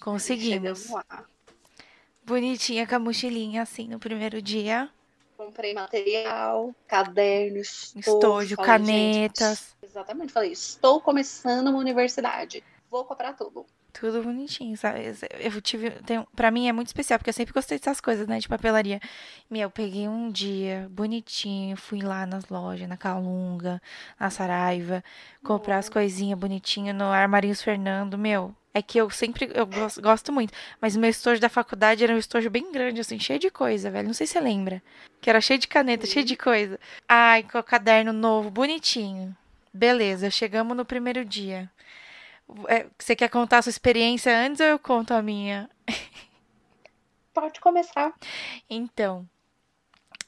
Conseguimos. Bonitinha com a mochilinha, assim, no primeiro dia. Comprei material, cadernos, estojo, canetas. Gente, exatamente. Falei, estou começando uma universidade. Vou comprar tudo. Tudo bonitinho, sabe? Eu tive. Tem, pra mim é muito especial, porque eu sempre gostei dessas coisas, né? De papelaria. Meu, eu peguei um dia bonitinho, fui lá nas lojas, na Calunga, na Saraiva, comprar as coisinhas bonitinhas no Armarinhos Fernando. Meu, é que eu sempre eu gosto, gosto muito. Mas o meu estojo da faculdade era um estojo bem grande, assim, cheio de coisa, velho. Não sei se você lembra. Que era cheio de caneta, cheio de coisa. Ai, com o caderno novo, bonitinho. Beleza, chegamos no primeiro dia. É, você quer contar a sua experiência antes ou eu conto a minha? Pode começar. Então,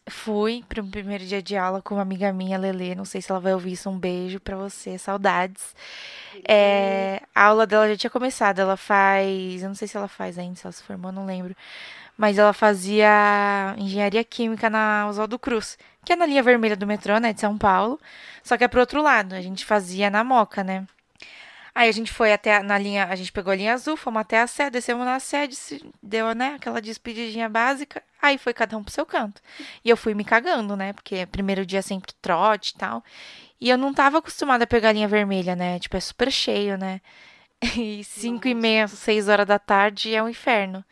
fui para o primeiro dia de aula com uma amiga minha, Lele. Não sei se ela vai ouvir isso. Um beijo para você, saudades. É, a aula dela já tinha começado. Ela faz. Eu não sei se ela faz ainda, se ela se formou, não lembro. Mas ela fazia engenharia química na Oswaldo Cruz, que é na linha vermelha do metrô, né, de São Paulo. Só que é pro outro lado. A gente fazia na Moca, né? Aí a gente foi até na linha, a gente pegou a linha azul, fomos até a sede, descemos na sede, deu, né, aquela despedidinha básica. Aí foi cada um pro seu canto. E eu fui me cagando, né, porque primeiro dia sempre trote e tal. E eu não tava acostumada a pegar a linha vermelha, né, tipo, é super cheio, né. E cinco e meia, seis horas da tarde é um inferno.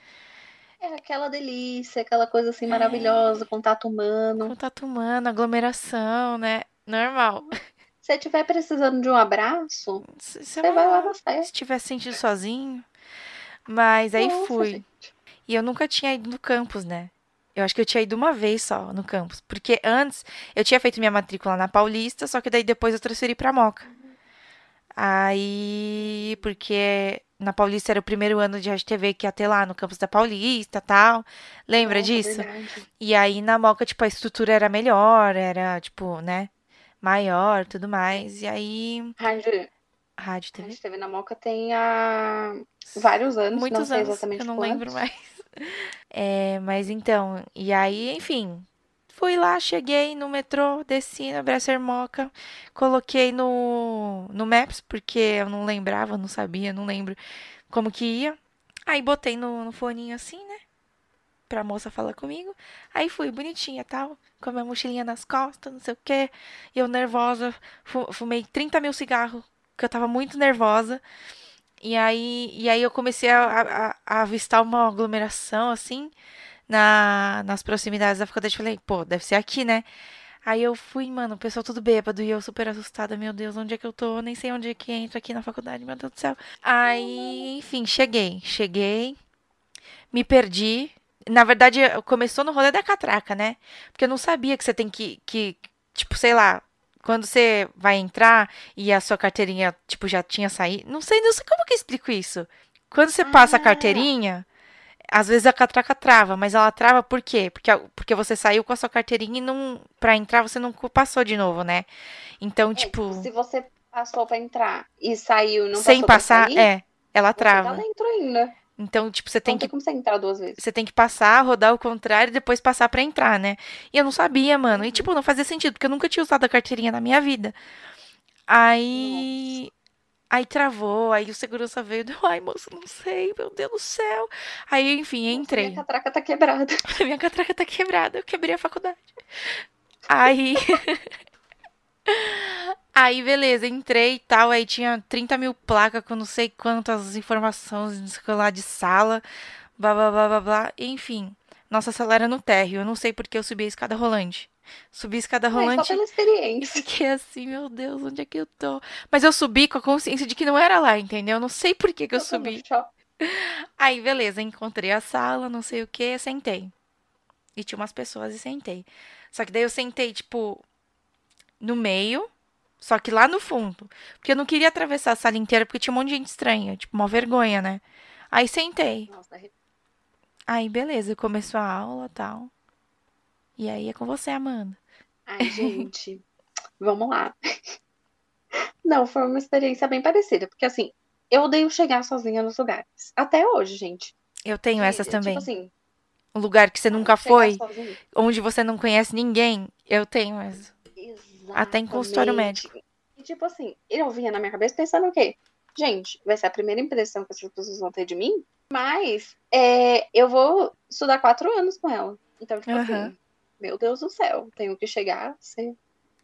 É aquela delícia, aquela coisa assim maravilhosa, é. contato humano. Contato humano, aglomeração, né, normal. Se estiver precisando de um abraço, você vai lá festa. Se estiver sentindo sozinho. Mas aí Nossa, fui. Gente. E eu nunca tinha ido no campus, né? Eu acho que eu tinha ido uma vez só no campus. Porque antes eu tinha feito minha matrícula na Paulista, só que daí depois eu transferi pra Moca. Aí, porque na Paulista era o primeiro ano de Rádio TV que ia ter lá no campus da Paulista tal. Lembra disso? Verdade. E aí na Moca, tipo, a estrutura era melhor, era, tipo, né? Maior, tudo mais. E aí. Rádio. Rádio TV. Rádio TV na Moca tem há vários anos, Muitos não sei anos, exatamente eu não quantos. lembro mais. É, mas então, e aí, enfim, fui lá, cheguei no metrô, desci na Bresser Moca, coloquei no, no Maps, porque eu não lembrava, não sabia, não lembro como que ia. Aí botei no, no foninho assim, né? Pra moça falar comigo. Aí fui, bonitinha tal, com a minha mochilinha nas costas, não sei o quê. E eu nervosa, fumei 30 mil cigarros, porque eu tava muito nervosa. E aí, e aí eu comecei a, a, a avistar uma aglomeração, assim, na, nas proximidades da faculdade. Falei, pô, deve ser aqui, né? Aí eu fui, mano, o pessoal tudo bêbado e eu super assustada. Meu Deus, onde é que eu tô? Nem sei onde é que entra aqui na faculdade, meu Deus do céu. Aí, enfim, cheguei. Cheguei, me perdi, na verdade, começou no rolê da catraca, né? Porque eu não sabia que você tem que, que tipo, sei lá, quando você vai entrar e a sua carteirinha, tipo, já tinha saído. Não sei, não sei como que eu explico isso. Quando você passa a ah. carteirinha, às vezes a catraca trava, mas ela trava por quê? Porque, porque você saiu com a sua carteirinha e não. Pra entrar você não passou de novo, né? Então, é, tipo. Se você passou pra entrar e saiu não Sem passar, sair, é. Ela trava. Você tá dentro ainda. Então, tipo, você tem não que. Como você entrar duas vezes. Você tem que passar, rodar o contrário e depois passar para entrar, né? E eu não sabia, mano. E, tipo, não fazia sentido, porque eu nunca tinha usado a carteirinha na minha vida. Aí. Nossa. Aí travou, aí o segurança veio, deu, ai, moço, não sei, meu Deus do céu. Aí, enfim, entrei. Minha catraca tá quebrada. minha catraca tá quebrada, eu quebrei a faculdade. Aí. Aí, beleza, entrei e tal. Aí tinha 30 mil placas com não sei quantas informações lá de sala, blá blá blá blá blá. Enfim, nossa sala era no térreo. Eu não sei porque eu subi a escada rolante. Subi a escada rolante. É, só pela experiência. Fiquei assim, meu Deus, onde é que eu tô? Mas eu subi com a consciência de que não era lá, entendeu? Eu não sei por que, que eu, eu subi. Aí, beleza, encontrei a sala, não sei o que, sentei. E tinha umas pessoas e sentei. Só que daí eu sentei, tipo, no meio só que lá no fundo. Porque eu não queria atravessar a sala inteira porque tinha um monte de gente estranha. Tipo, uma vergonha, né? Aí sentei. Nossa, aí, beleza, começou a aula tal. E aí é com você, Amanda. Ai, gente, vamos lá. Não, foi uma experiência bem parecida. Porque assim, eu odeio chegar sozinha nos lugares. Até hoje, gente. Eu tenho essas tipo também. Tipo assim. Um lugar que você nunca foi, sozinha. onde você não conhece ninguém. Eu tenho essa. Até em consultório médico. E tipo assim, eu vinha na minha cabeça pensando o quê? Gente, vai ser a primeira impressão que as pessoas vão ter de mim, mas é, eu vou estudar quatro anos com ela. Então, tipo uhum. assim, meu Deus do céu, tenho que chegar, ser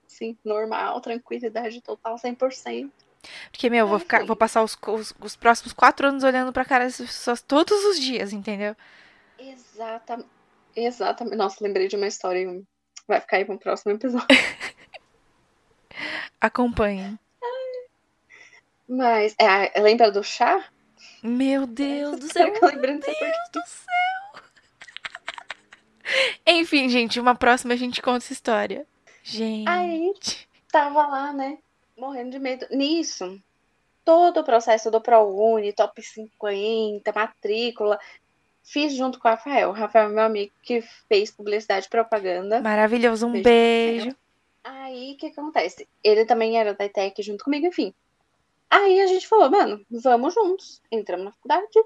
assim, normal, tranquilidade total, 100%. Porque, meu, eu vou, ficar, vou passar os, os, os, próximos quatro anos olhando pra cara dessas pessoas todos os dias, entendeu? Exatamente. Exatamente. Nossa, lembrei de uma história. Vai ficar aí pro próximo episódio. Acompanhem. Mas, é, lembra do chá? Meu Deus do céu. Meu Deus do céu. Enfim, gente, uma próxima a gente conta essa história. Gente. Aí, tava lá, né? Morrendo de medo. Nisso, todo o processo do ProUni, top 50, matrícula, fiz junto com o Rafael. O Rafael é meu amigo que fez publicidade e propaganda. Maravilhoso, um beijo. beijo. Aí, o que acontece? Ele também era da ITEC junto comigo, enfim. Aí a gente falou, mano, vamos juntos. Entramos na faculdade,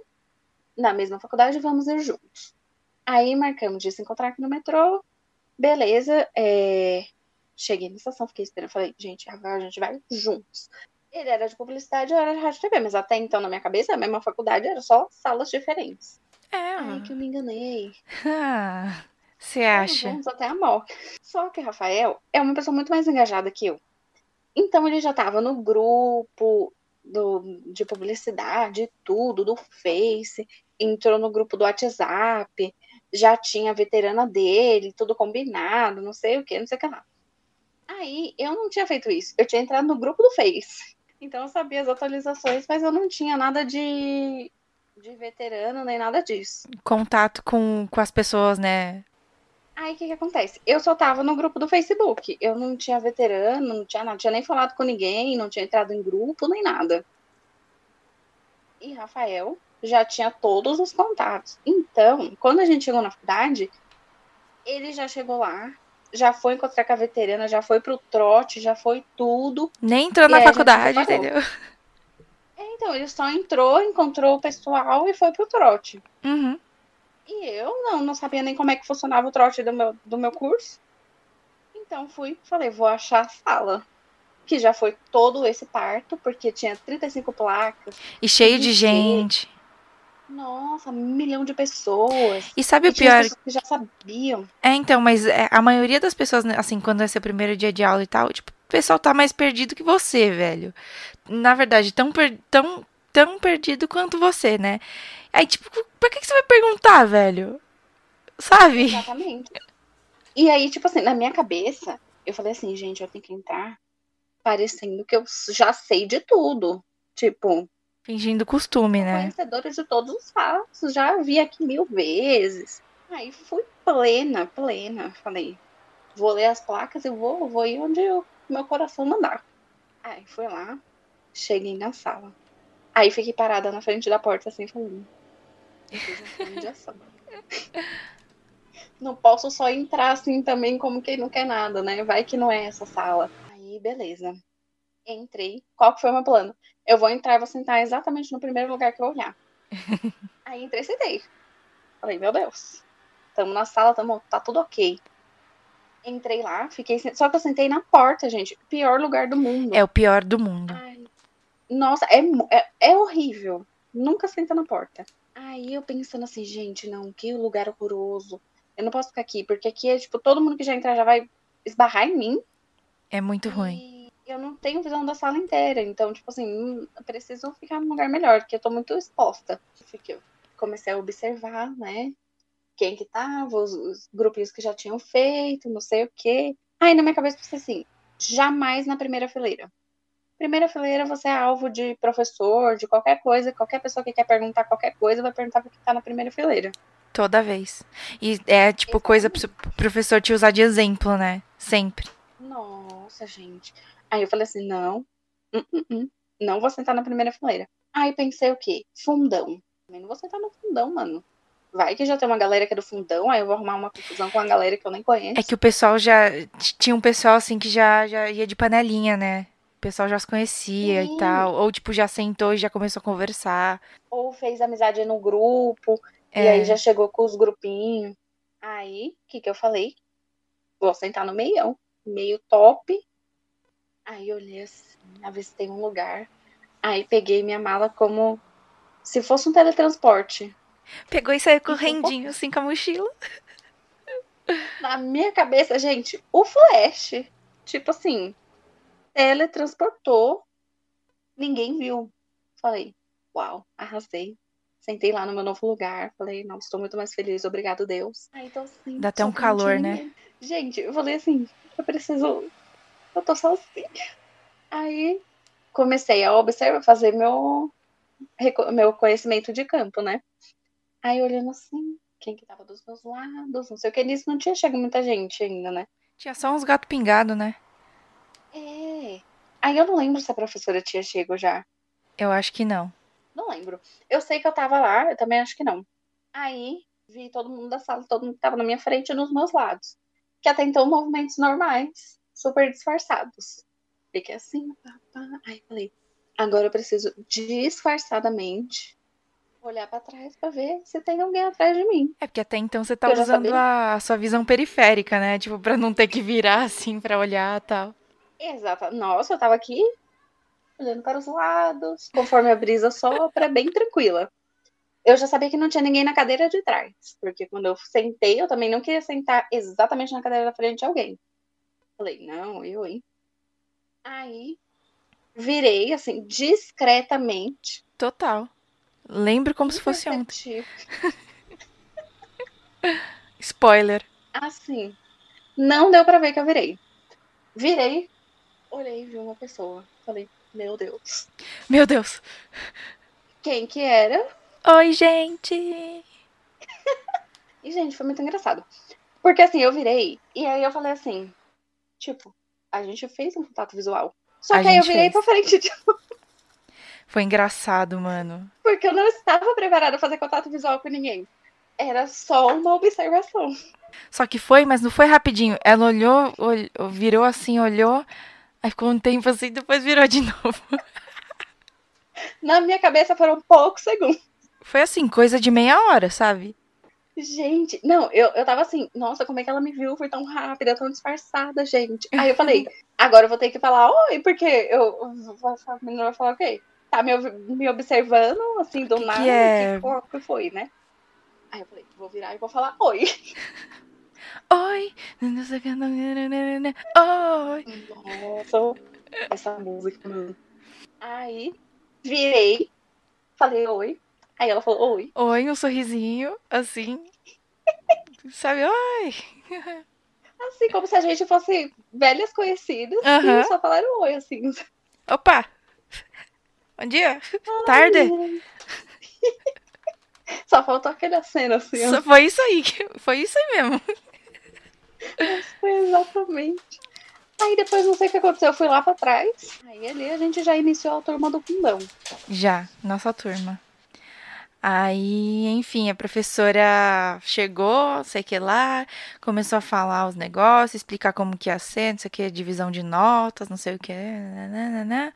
na mesma faculdade, vamos ir juntos. Aí marcamos de se encontrar aqui no metrô. Beleza. É... Cheguei na estação, fiquei esperando. Falei, gente, agora a gente vai juntos. Ele era de publicidade, eu era de rádio TV, mas até então, na minha cabeça, a mesma faculdade era só salas diferentes. É. Ai, que eu me enganei. Ah, você acha? Vamos até a morte. Só que Rafael é uma pessoa muito mais engajada que eu. Então ele já estava no grupo do, de publicidade, tudo, do Face, entrou no grupo do WhatsApp, já tinha a veterana dele, tudo combinado, não sei o que, não sei o que lá. Aí eu não tinha feito isso. Eu tinha entrado no grupo do Face. Então eu sabia as atualizações, mas eu não tinha nada de, de veterano nem nada disso. Contato com, com as pessoas, né? Aí o que, que acontece? Eu só tava no grupo do Facebook. Eu não tinha veterano, não tinha nada, não tinha nem falado com ninguém, não tinha entrado em grupo, nem nada. E Rafael já tinha todos os contatos. Então, quando a gente chegou na faculdade, ele já chegou lá, já foi encontrar com a veterana, já foi pro trote, já foi tudo. Nem entrou na faculdade, entendeu? É, então, ele só entrou, encontrou o pessoal e foi pro trote. Uhum. E eu não, não sabia nem como é que funcionava o trote do meu, do meu curso. Então fui, falei, vou achar a sala. Que já foi todo esse parto, porque tinha 35 placas. E cheio de gente. Nossa, um milhão de pessoas. E sabe e o pior? que já sabiam. É, então, mas é, a maioria das pessoas, né, assim, quando é seu primeiro dia de aula e tal, tipo, o pessoal tá mais perdido que você, velho. Na verdade, tão, per tão, tão perdido quanto você, né? Aí, tipo, pra que, que você vai perguntar, velho? Sabe? Exatamente. E aí, tipo assim, na minha cabeça, eu falei assim, gente, eu tenho que entrar parecendo que eu já sei de tudo. Tipo, Fingindo costume, né? Conhecedora de todos os fatos, já vi aqui mil vezes. Aí fui plena, plena. Falei, vou ler as placas e vou, vou ir onde o meu coração mandar. Aí fui lá, cheguei na sala. Aí fiquei parada na frente da porta assim, falando. Não posso só entrar assim também como quem não quer nada, né? Vai que não é essa sala. Aí, beleza. Entrei. Qual que foi o meu plano? eu vou entrar e vou sentar exatamente no primeiro lugar que eu olhar. Aí entrei e sentei. Falei, meu Deus, estamos na sala, tamo, tá tudo ok. Entrei lá, fiquei. Só que eu sentei na porta, gente. Pior lugar do mundo. É o pior do mundo. Nossa, é, é, é horrível. Nunca senta na porta. Aí eu pensando assim, gente, não, que lugar horroroso. Eu não posso ficar aqui, porque aqui é tipo, todo mundo que já entrar já vai esbarrar em mim. É muito ruim eu não tenho visão da sala inteira. Então, tipo assim, hum, preciso ficar num lugar melhor, porque eu tô muito exposta. Fiquei, comecei a observar, né? Quem que tava, os, os grupinhos que já tinham feito, não sei o quê. Aí na minha cabeça pensei assim, jamais na primeira fileira. Primeira fileira você é alvo de professor, de qualquer coisa, qualquer pessoa que quer perguntar qualquer coisa vai perguntar porque tá na primeira fileira. Toda vez. E é tipo Exatamente. coisa pro professor te usar de exemplo, né? Sempre. Nossa, gente. Aí eu falei assim, não, uh, uh, uh, não vou sentar na primeira fileira. Aí pensei o quê? Fundão. Também não vou sentar no fundão, mano. Vai que já tem uma galera que é do fundão, aí eu vou arrumar uma confusão com a galera que eu nem conheço. É que o pessoal já. Tinha um pessoal assim que já, já ia de panelinha, né? O pessoal já se conhecia Sim. e tal. Ou, tipo, já sentou e já começou a conversar. Ou fez amizade no grupo. É. E aí já chegou com os grupinhos. Aí, o que que eu falei? Vou sentar no meião. Meio top. Aí eu olhei assim, avistei um lugar. Aí peguei minha mala como se fosse um teletransporte. Pegou e saiu correndinho, assim, com a mochila. Na minha cabeça, gente, o flash. Tipo assim, teletransportou. Ninguém viu. Falei, uau, arrasei. Sentei lá no meu novo lugar. Falei, não, estou muito mais feliz, obrigado, Deus. Aí, então, assim, Dá até um calor, né? Gente, eu falei assim, eu preciso eu tô sozinha. Aí comecei a observar, fazer meu, meu conhecimento de campo, né? Aí olhando assim, quem que tava dos meus lados, não sei o que, nisso não tinha chegado muita gente ainda, né? Tinha só uns gatos pingados, né? É. Aí eu não lembro se a professora tinha chego já. Eu acho que não. Não lembro. Eu sei que eu tava lá, eu também acho que não. Aí vi todo mundo da sala, todo mundo que tava na minha frente e nos meus lados. Que até então movimentos normais, super disfarçados. Fiquei assim, pá, pá. Aí falei, agora eu preciso disfarçadamente olhar para trás para ver se tem alguém atrás de mim. É porque até então você tá usando a sua visão periférica, né? Tipo, para não ter que virar assim para olhar tal. Exato. Nossa, eu tava aqui olhando para os lados, conforme a brisa sopra, bem tranquila. Eu já sabia que não tinha ninguém na cadeira de trás, porque quando eu sentei, eu também não queria sentar exatamente na cadeira da frente de alguém. Falei, não, eu, hein? Aí virei assim, discretamente. Total. Lembro como se fosse ontem. Spoiler. Assim, não deu para ver que eu virei. Virei, olhei e vi uma pessoa. Falei, meu Deus. Meu Deus. Quem que era? Oi, gente. e, gente, foi muito engraçado. Porque assim, eu virei e aí eu falei assim, tipo, a gente fez um contato visual. Só a que aí eu virei fez. pra frente de novo. Foi engraçado, mano. Porque eu não estava preparada a fazer contato visual com ninguém. Era só uma observação. Só que foi, mas não foi rapidinho. Ela olhou, olhou virou assim, olhou, aí ficou um tempo assim, depois virou de novo. Na minha cabeça foram poucos segundos. Foi assim, coisa de meia hora, sabe? Gente, não, eu, eu tava assim, nossa, como é que ela me viu? Foi tão rápida, tão disfarçada, gente. Aí eu falei, agora eu vou ter que falar oi, porque eu. A menina vai falar o quê? Tá me, me observando, assim, do que nada, que, é... que foi, né? Aí eu falei, vou virar e vou falar oi. Oi! Oi! Nossa, essa música, mano. Aí, virei, falei oi. Aí ela falou oi. Oi, um sorrisinho, assim. Sabe, oi! Assim, como se a gente fosse velhas conhecidas uhum. e só falaram oi, assim. Opa! Bom dia! Ai, Tarde! Só faltou aquela cena assim. Só foi isso aí, foi isso aí mesmo. Foi exatamente. Aí depois não sei o que aconteceu, eu fui lá pra trás. Aí ali a gente já iniciou a turma do fundão. Já, nossa turma. Aí, enfim, a professora chegou, sei que lá, começou a falar os negócios, explicar como que ia ser, não sei o que, divisão de notas, não sei o que, nananana.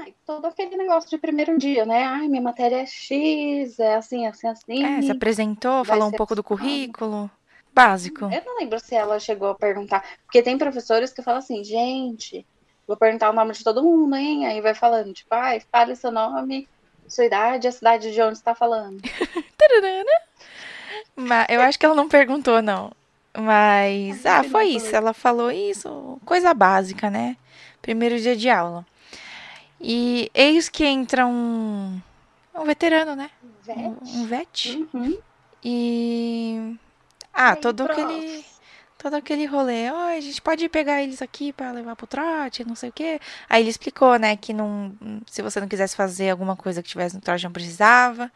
Ai, todo aquele negócio de primeiro dia, né? Ai, minha matéria é X, é assim, assim, assim. É, se apresentou, falou um pouco do currículo. Básico. Eu não lembro se ela chegou a perguntar. Porque tem professores que falam assim, gente, vou perguntar o nome de todo mundo, hein? Aí vai falando, tipo, ai, fale seu nome, sua idade, a cidade de onde está falando. Mas eu acho que ela não perguntou, não. Mas, ah, foi isso. Ela falou isso, coisa básica, né? Primeiro dia de aula. E eis que entra um, um veterano, né? Um, um vet. Uhum. E. Ah, todo aquele. Todo aquele rolê. Ó, oh, a gente pode pegar eles aqui para levar pro trote, não sei o quê. Aí ele explicou, né, que não. Se você não quisesse fazer alguma coisa que tivesse no trote, não precisava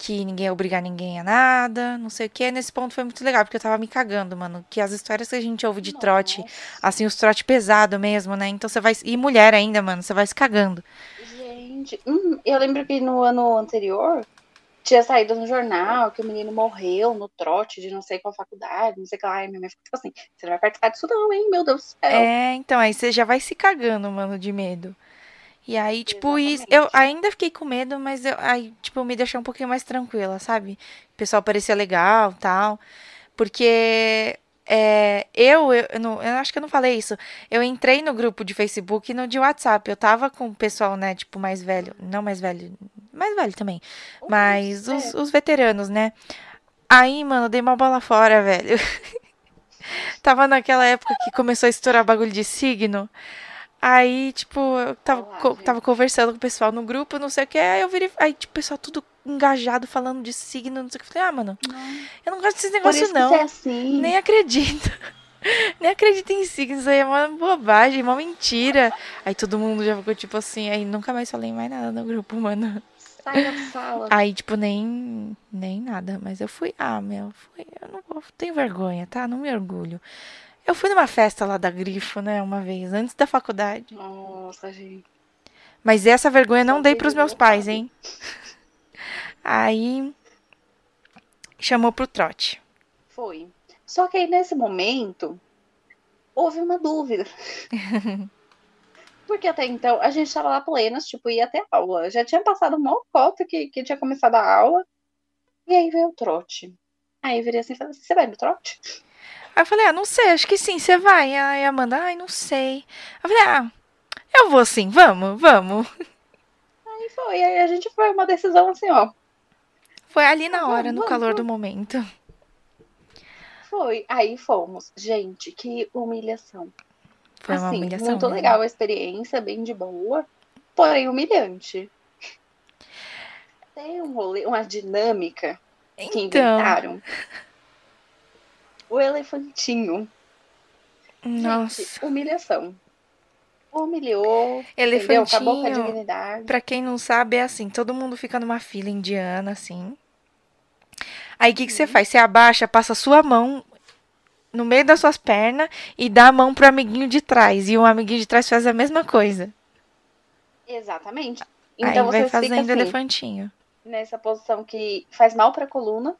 que ninguém ia obrigar ninguém a nada, não sei o que. Nesse ponto foi muito legal, porque eu tava me cagando, mano. Que as histórias que a gente ouve de trote, assim, os trote pesado mesmo, né? Então você vai. E mulher ainda, mano, você vai se cagando. Gente, hum, eu lembro que no ano anterior tinha saído no jornal que o menino morreu no trote de não sei qual faculdade, não sei o que lá. E minha mãe ficou tipo assim: você não vai participar disso, não, hein? Meu Deus do céu. É, então, aí você já vai se cagando, mano, de medo. E aí, tipo, isso, eu ainda fiquei com medo, mas eu, aí, tipo, me deixou um pouquinho mais tranquila, sabe? O pessoal parecia legal tal. Porque é, eu, eu, eu, não, eu acho que eu não falei isso. Eu entrei no grupo de Facebook e no de WhatsApp. Eu tava com o pessoal, né, tipo, mais velho. Não mais velho, mais velho também. Mas os, os veteranos, né? Aí, mano, dei uma bola fora, velho. tava naquela época que começou a estourar bagulho de signo. Aí, tipo, eu tava, co tava conversando com o pessoal no grupo, não sei o que, aí eu virei. Aí, tipo, o pessoal tudo engajado falando de signo, não sei o que. Eu falei, ah, mano, não. eu não gosto desses negócios, não. É assim. Nem acredito. Nem acredito em signos, isso aí é uma bobagem, uma mentira. Aí todo mundo já ficou tipo assim, aí nunca mais falei mais nada no grupo, mano. Sai da sala. Aí, tipo, nem, nem nada. Mas eu fui, ah, meu, fui, eu não vou, tenho vergonha, tá? Não me orgulho. Eu fui numa festa lá da Grifo, né, uma vez, antes da faculdade. Nossa, gente. Mas essa vergonha não dei pros meus pais, hein? Aí chamou pro trote. Foi. Só que aí nesse momento houve uma dúvida. Porque até então a gente estava lá plenas, tipo, ia até aula. Já tinha passado uma cota que, que tinha começado a aula. E aí veio o trote. Aí eu virei assim e falei você vai no trote? Aí eu falei, ah, não sei, acho que sim, você vai. Aí a Amanda, ai, não sei. Eu falei, ah, eu vou sim, vamos, vamos. Aí foi. Aí a gente foi uma decisão assim, ó. Foi ali na Vamos, hora, no vamos, calor vamos. do momento. Foi. Aí fomos. Gente, que humilhação. Foi uma assim, humilhação. muito mesmo. legal a experiência, bem de boa, porém humilhante. Tem um rolê, uma dinâmica que Então, inventaram. O elefantinho. nossa. Gente, humilhação. Humilhou, entendeu? Acabou com a Elefantinho, dignidade. pra quem não sabe, é assim, todo mundo fica numa fila indiana, assim. Aí o que, que você Uhum. faz? Você abaixa, passa a sua mão no meio das suas pernas e dá a mão pro amiguinho de trás. E o amiguinho de trás faz a mesma coisa. Exatamente. Aí Então vai você fica fazendo assim, elefantinho. nessa posição que faz mal pra coluna.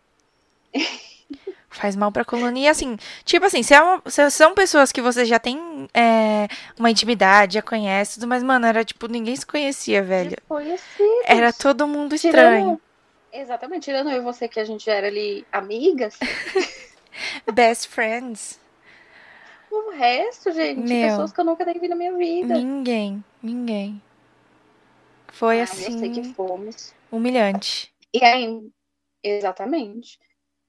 Faz mal pra coluna. E assim, tipo assim, se, é uma- se são pessoas que você já tem é, uma intimidade, já conhece, tudo, mas, mano, era tipo, ninguém se conhecia, velho. Desconhecidos. Era todo mundo Tirando- estranho. Exatamente, tirando eu e você que a gente era ali amigas, Best friends. o resto, gente, Meu. pessoas que eu nunca nem vi na minha vida. Ninguém, ninguém. Foi Ah, eu sei que assim, fomos. humilhante. E aí, exatamente.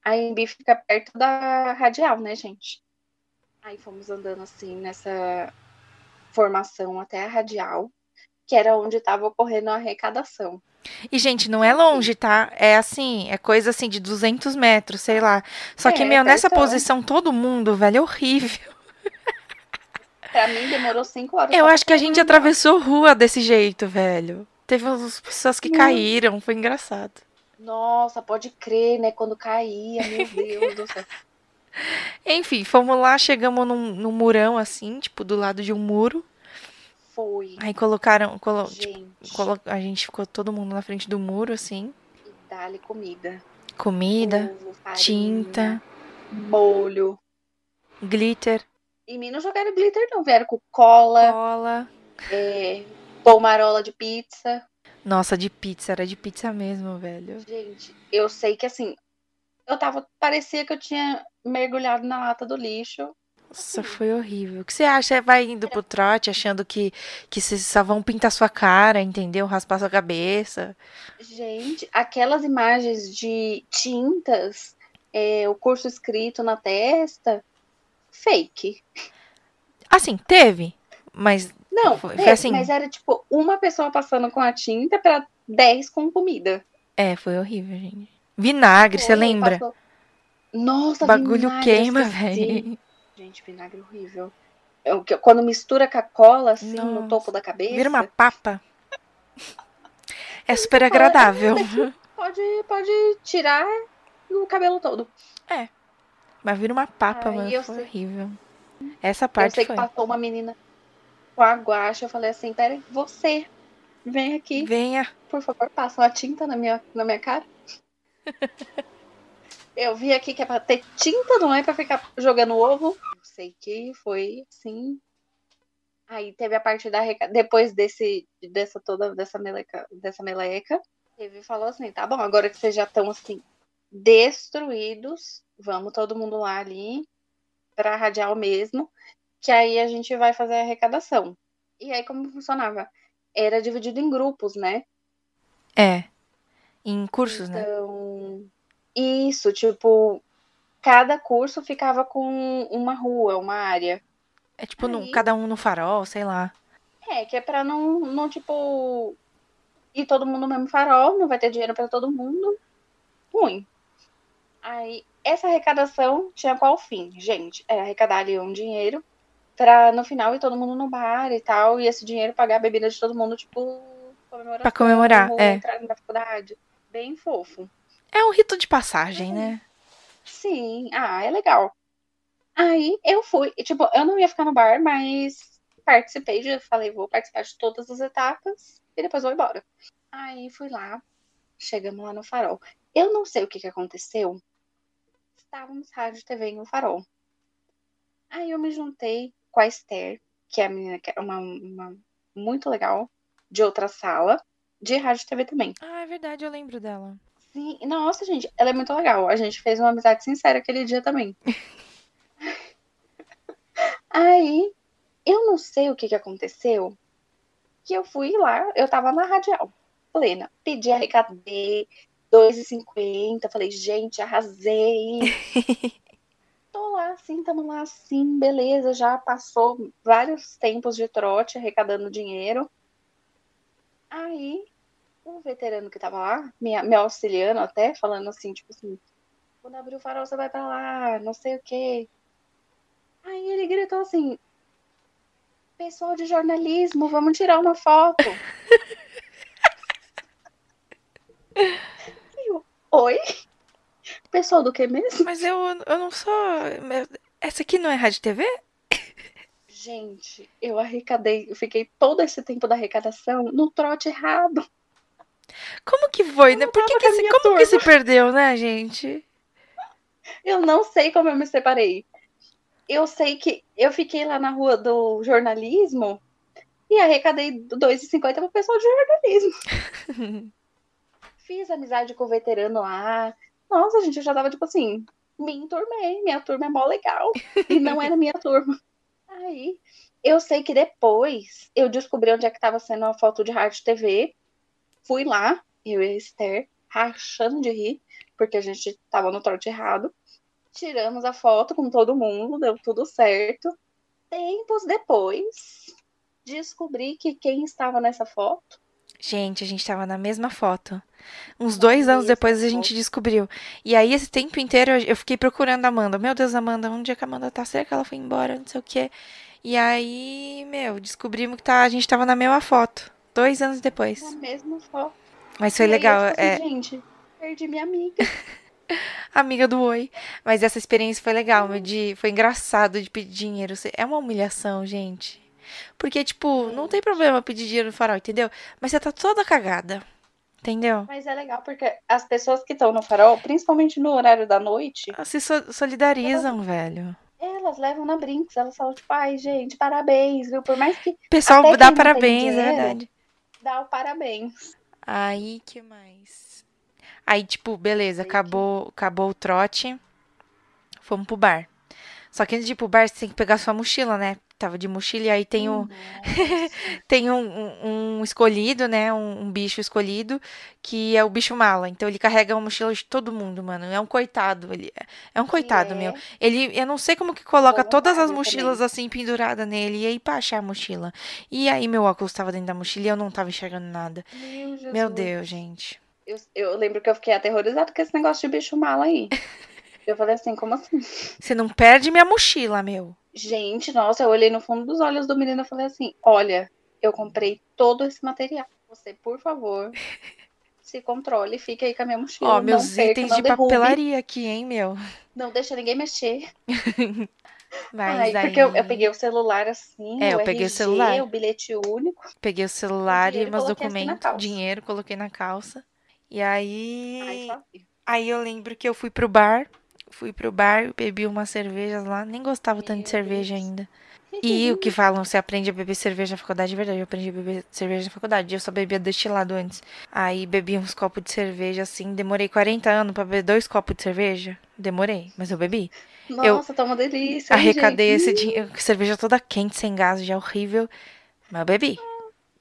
A Embi fica perto da radial, né, gente? Aí fomos andando assim nessa formação até a radial, que era onde estava ocorrendo a arrecadação. E, gente, não é longe, tá? É assim, é coisa assim de 200 metros, sei lá. Só que, É, meu, nessa pertão. posição, todo mundo, velho, é horrível. Pra mim demorou cinco horas. Eu acho que a gente atravessou rua desse jeito, velho. Teve umas pessoas que Meu. caíram, foi engraçado. Nossa, pode crer, né? Quando caía, meu Deus do céu. Enfim, fomos lá, chegamos num, num murão assim, tipo, do lado de um muro. Foi, Aí colocaram, colo- tipo, gente. colo- a gente ficou todo mundo na frente do muro, assim. E dá-lhe comida. Comida, Ovo, farinha, tinta, molho. glitter, Em mim não jogaram glitter, não. Vieram com cola, cola. é, pomarola de pizza. Nossa, de pizza, era de pizza mesmo, velho. Gente, eu sei que assim, eu tava. Parecia que eu tinha mergulhado na lata do lixo. Nossa, foi horrível. O que você acha? Vai indo pro trote achando que, que vocês só vão pintar sua cara, entendeu? Raspar sua cabeça. Gente, aquelas imagens de tintas, é, o curso escrito na testa, fake. Assim, teve, mas Não, Foi- foi teve, assim. mas era tipo uma pessoa passando com a tinta pra 10 com comida. é, foi horrível, gente. Vinagre, você Foi, lembra? passou- Nossa, O bagulho vinagre, queima, eu esqueci. velho. Gente, vinagre horrível. É o que- Quando mistura com a cola, assim, no Nossa, topo da cabeça, Vira uma papa. É super agradável. pode, pode tirar no cabelo todo. Mas vira uma papa, Ai, mano. eu Foi sei. horrível. Essa Eu parte sei foi. que passou uma menina com a guache, eu falei assim, peraí, você, vem aqui, Venha. por favor, passa uma tinta na minha, na minha cara. Eu vi aqui que é pra ter tinta, não é pra ficar jogando ovo. Eu sei que foi assim. Aí teve a parte da arreca- depois desse dessa toda dessa meleca, dessa meleca, teve falou assim, tá bom, agora que vocês já estão assim destruídos, vamos todo mundo lá ali pra radial mesmo, que aí a gente vai fazer a arrecadação. E aí como funcionava? Era dividido em grupos, né? É. Em cursos, né? Então, isso, tipo, cada curso ficava com uma rua, uma área. É tipo, aí- cada um no farol, sei lá. É, que é pra não, não, tipo, ir todo mundo no mesmo farol, não vai ter dinheiro pra todo mundo. Ruim. Aí, essa arrecadação tinha qual fim? Gente, era arrecadar ali um dinheiro pra no final ir todo mundo no bar e tal, e esse dinheiro pagar a bebida de todo mundo, tipo, comemoração, Pra comemorar, é. entrar na faculdade. Bem fofo. É um rito de passagem, né? Sim, ah, é legal. Aí eu fui, e, tipo, eu não ia ficar no bar, mas participei de, falei, vou participar de todas as etapas e depois vou embora. Aí fui lá, chegamos lá no farol. Eu não sei o que, que aconteceu. Estávamos rádio TV em um farol. Aí eu me juntei com a Esther, que é a menina que é uma, uma muito legal, de outra sala, de rádio TV também. Ah, é verdade, eu lembro dela. Sim, nossa, gente, ela é muito legal. A gente fez uma amizade sincera aquele dia também. Aí, eu não sei o que, que aconteceu, que eu fui lá, eu tava na radial, plena, pedi arrecadei, 2,50, falei, gente, arrasei. Tô lá assim, tamo lá assim, beleza, já passou vários tempos de trote arrecadando dinheiro. Aí, um veterano que tava lá, me, me auxiliando até, falando assim, tipo assim, quando abrir o farol você vai pra lá, não sei o quê. Aí ele gritou assim, pessoal de jornalismo, vamos tirar uma foto. eu, Oi? Pessoal do que mesmo? Mas eu, eu não sou. Essa aqui não é Rádio TV? Gente, eu arrecadei, eu fiquei todo esse tempo da arrecadação no trote errado. Como que foi, né? Por que, que, se, como que se perdeu, né, gente? Eu não sei como eu me separei. Eu sei que eu fiquei lá na rua do jornalismo e arrecadei 2,50 para o pessoal de jornalismo. Fiz amizade com o veterano lá. Nossa, gente, eu já tava tipo assim, me enturmei, minha turma é mó legal. E não era minha turma. Aí, eu sei que depois eu descobri onde é que tava sendo a foto de rádio TV. Fui lá, eu e a Esther, rachando de rir, porque a gente tava no trote errado. Tiramos a foto com todo mundo, deu tudo certo. Tempos depois, descobri que quem estava nessa foto. Gente, a gente estava na mesma foto. Uns dois anos depois a gente descobriu. E aí, esse tempo inteiro, eu fiquei procurando a Amanda. Meu Deus, Amanda, onde é que a Amanda tá? Será que ela foi embora? Não sei o quê. E aí, meu, descobrimos que tá, a gente tava na mesma foto. Dois anos depois. Na mesma foto. Mas foi e legal. Aí, é... Gente, perdi minha amiga. amiga do Oi. Mas essa experiência foi legal, meu, de, foi engraçado de pedir dinheiro. É uma humilhação, gente. Porque, tipo, não tem problema pedir dinheiro no farol, entendeu? Mas você tá toda cagada. Entendeu? Mas é legal porque as pessoas que estão no farol, principalmente no horário da noite. Elas se so solidarizam, elas, velho. Elas levam na Brinks, elas falam, tipo, ai, gente, parabéns, viu? Por mais que. Pessoal, dá parabéns, dinheiro, é verdade. Dá o parabéns. Aí, que mais? Aí, tipo, beleza, acabou, acabou o trote. Fomos pro bar. Só que antes de ir pro bar, você tem que pegar sua mochila, né? Tava de mochila e aí tem um, tem um, um, um, escolhido, né? Um, um, bicho escolhido, que é o bicho mala. Então ele carrega uma mochila de todo mundo, mano. É um coitado. Ele, é um coitado, é. meu. Ele, eu não sei como que coloca todas as mochilas também. assim penduradas nele. E aí pra achar a mochila. E aí meu óculos tava dentro da mochila e eu não tava enxergando nada. Meu, meu Deus, gente. Eu, eu lembro que eu fiquei aterrorizada com esse negócio de bicho mala aí. Eu falei assim, como assim? Você não perde minha mochila, meu. Gente, nossa, eu olhei no fundo dos olhos do menino e falei assim: olha, eu comprei todo esse material. Você, por favor, se controle, fique aí com a minha mochila. Ó, meus perca, itens de derrube. papelaria aqui, hein, meu. Não deixa ninguém mexer. Mas Ai, aí... Porque eu, eu, peguei o celular assim, é, o eu peguei RG, o celular. o bilhete único. Peguei o celular e meus documentos, assim dinheiro, coloquei na calça. E aí. Ai, aí eu lembro que eu fui pro bar fui pro bar, bebi umas cervejas lá, nem gostava Meu tanto de cerveja Deus. ainda. E o que falam, você aprende a beber cerveja na faculdade, de verdade, eu aprendi a beber cerveja na faculdade, eu só bebia destilado antes. Aí bebi uns copos de cerveja assim, demorei 40 anos para beber dois copos de cerveja. Demorei, mas eu bebi. Nossa, eu tá uma delícia. Arrecadei esse dinheiro, cerveja toda quente, sem gás, já horrível. Mas eu bebi.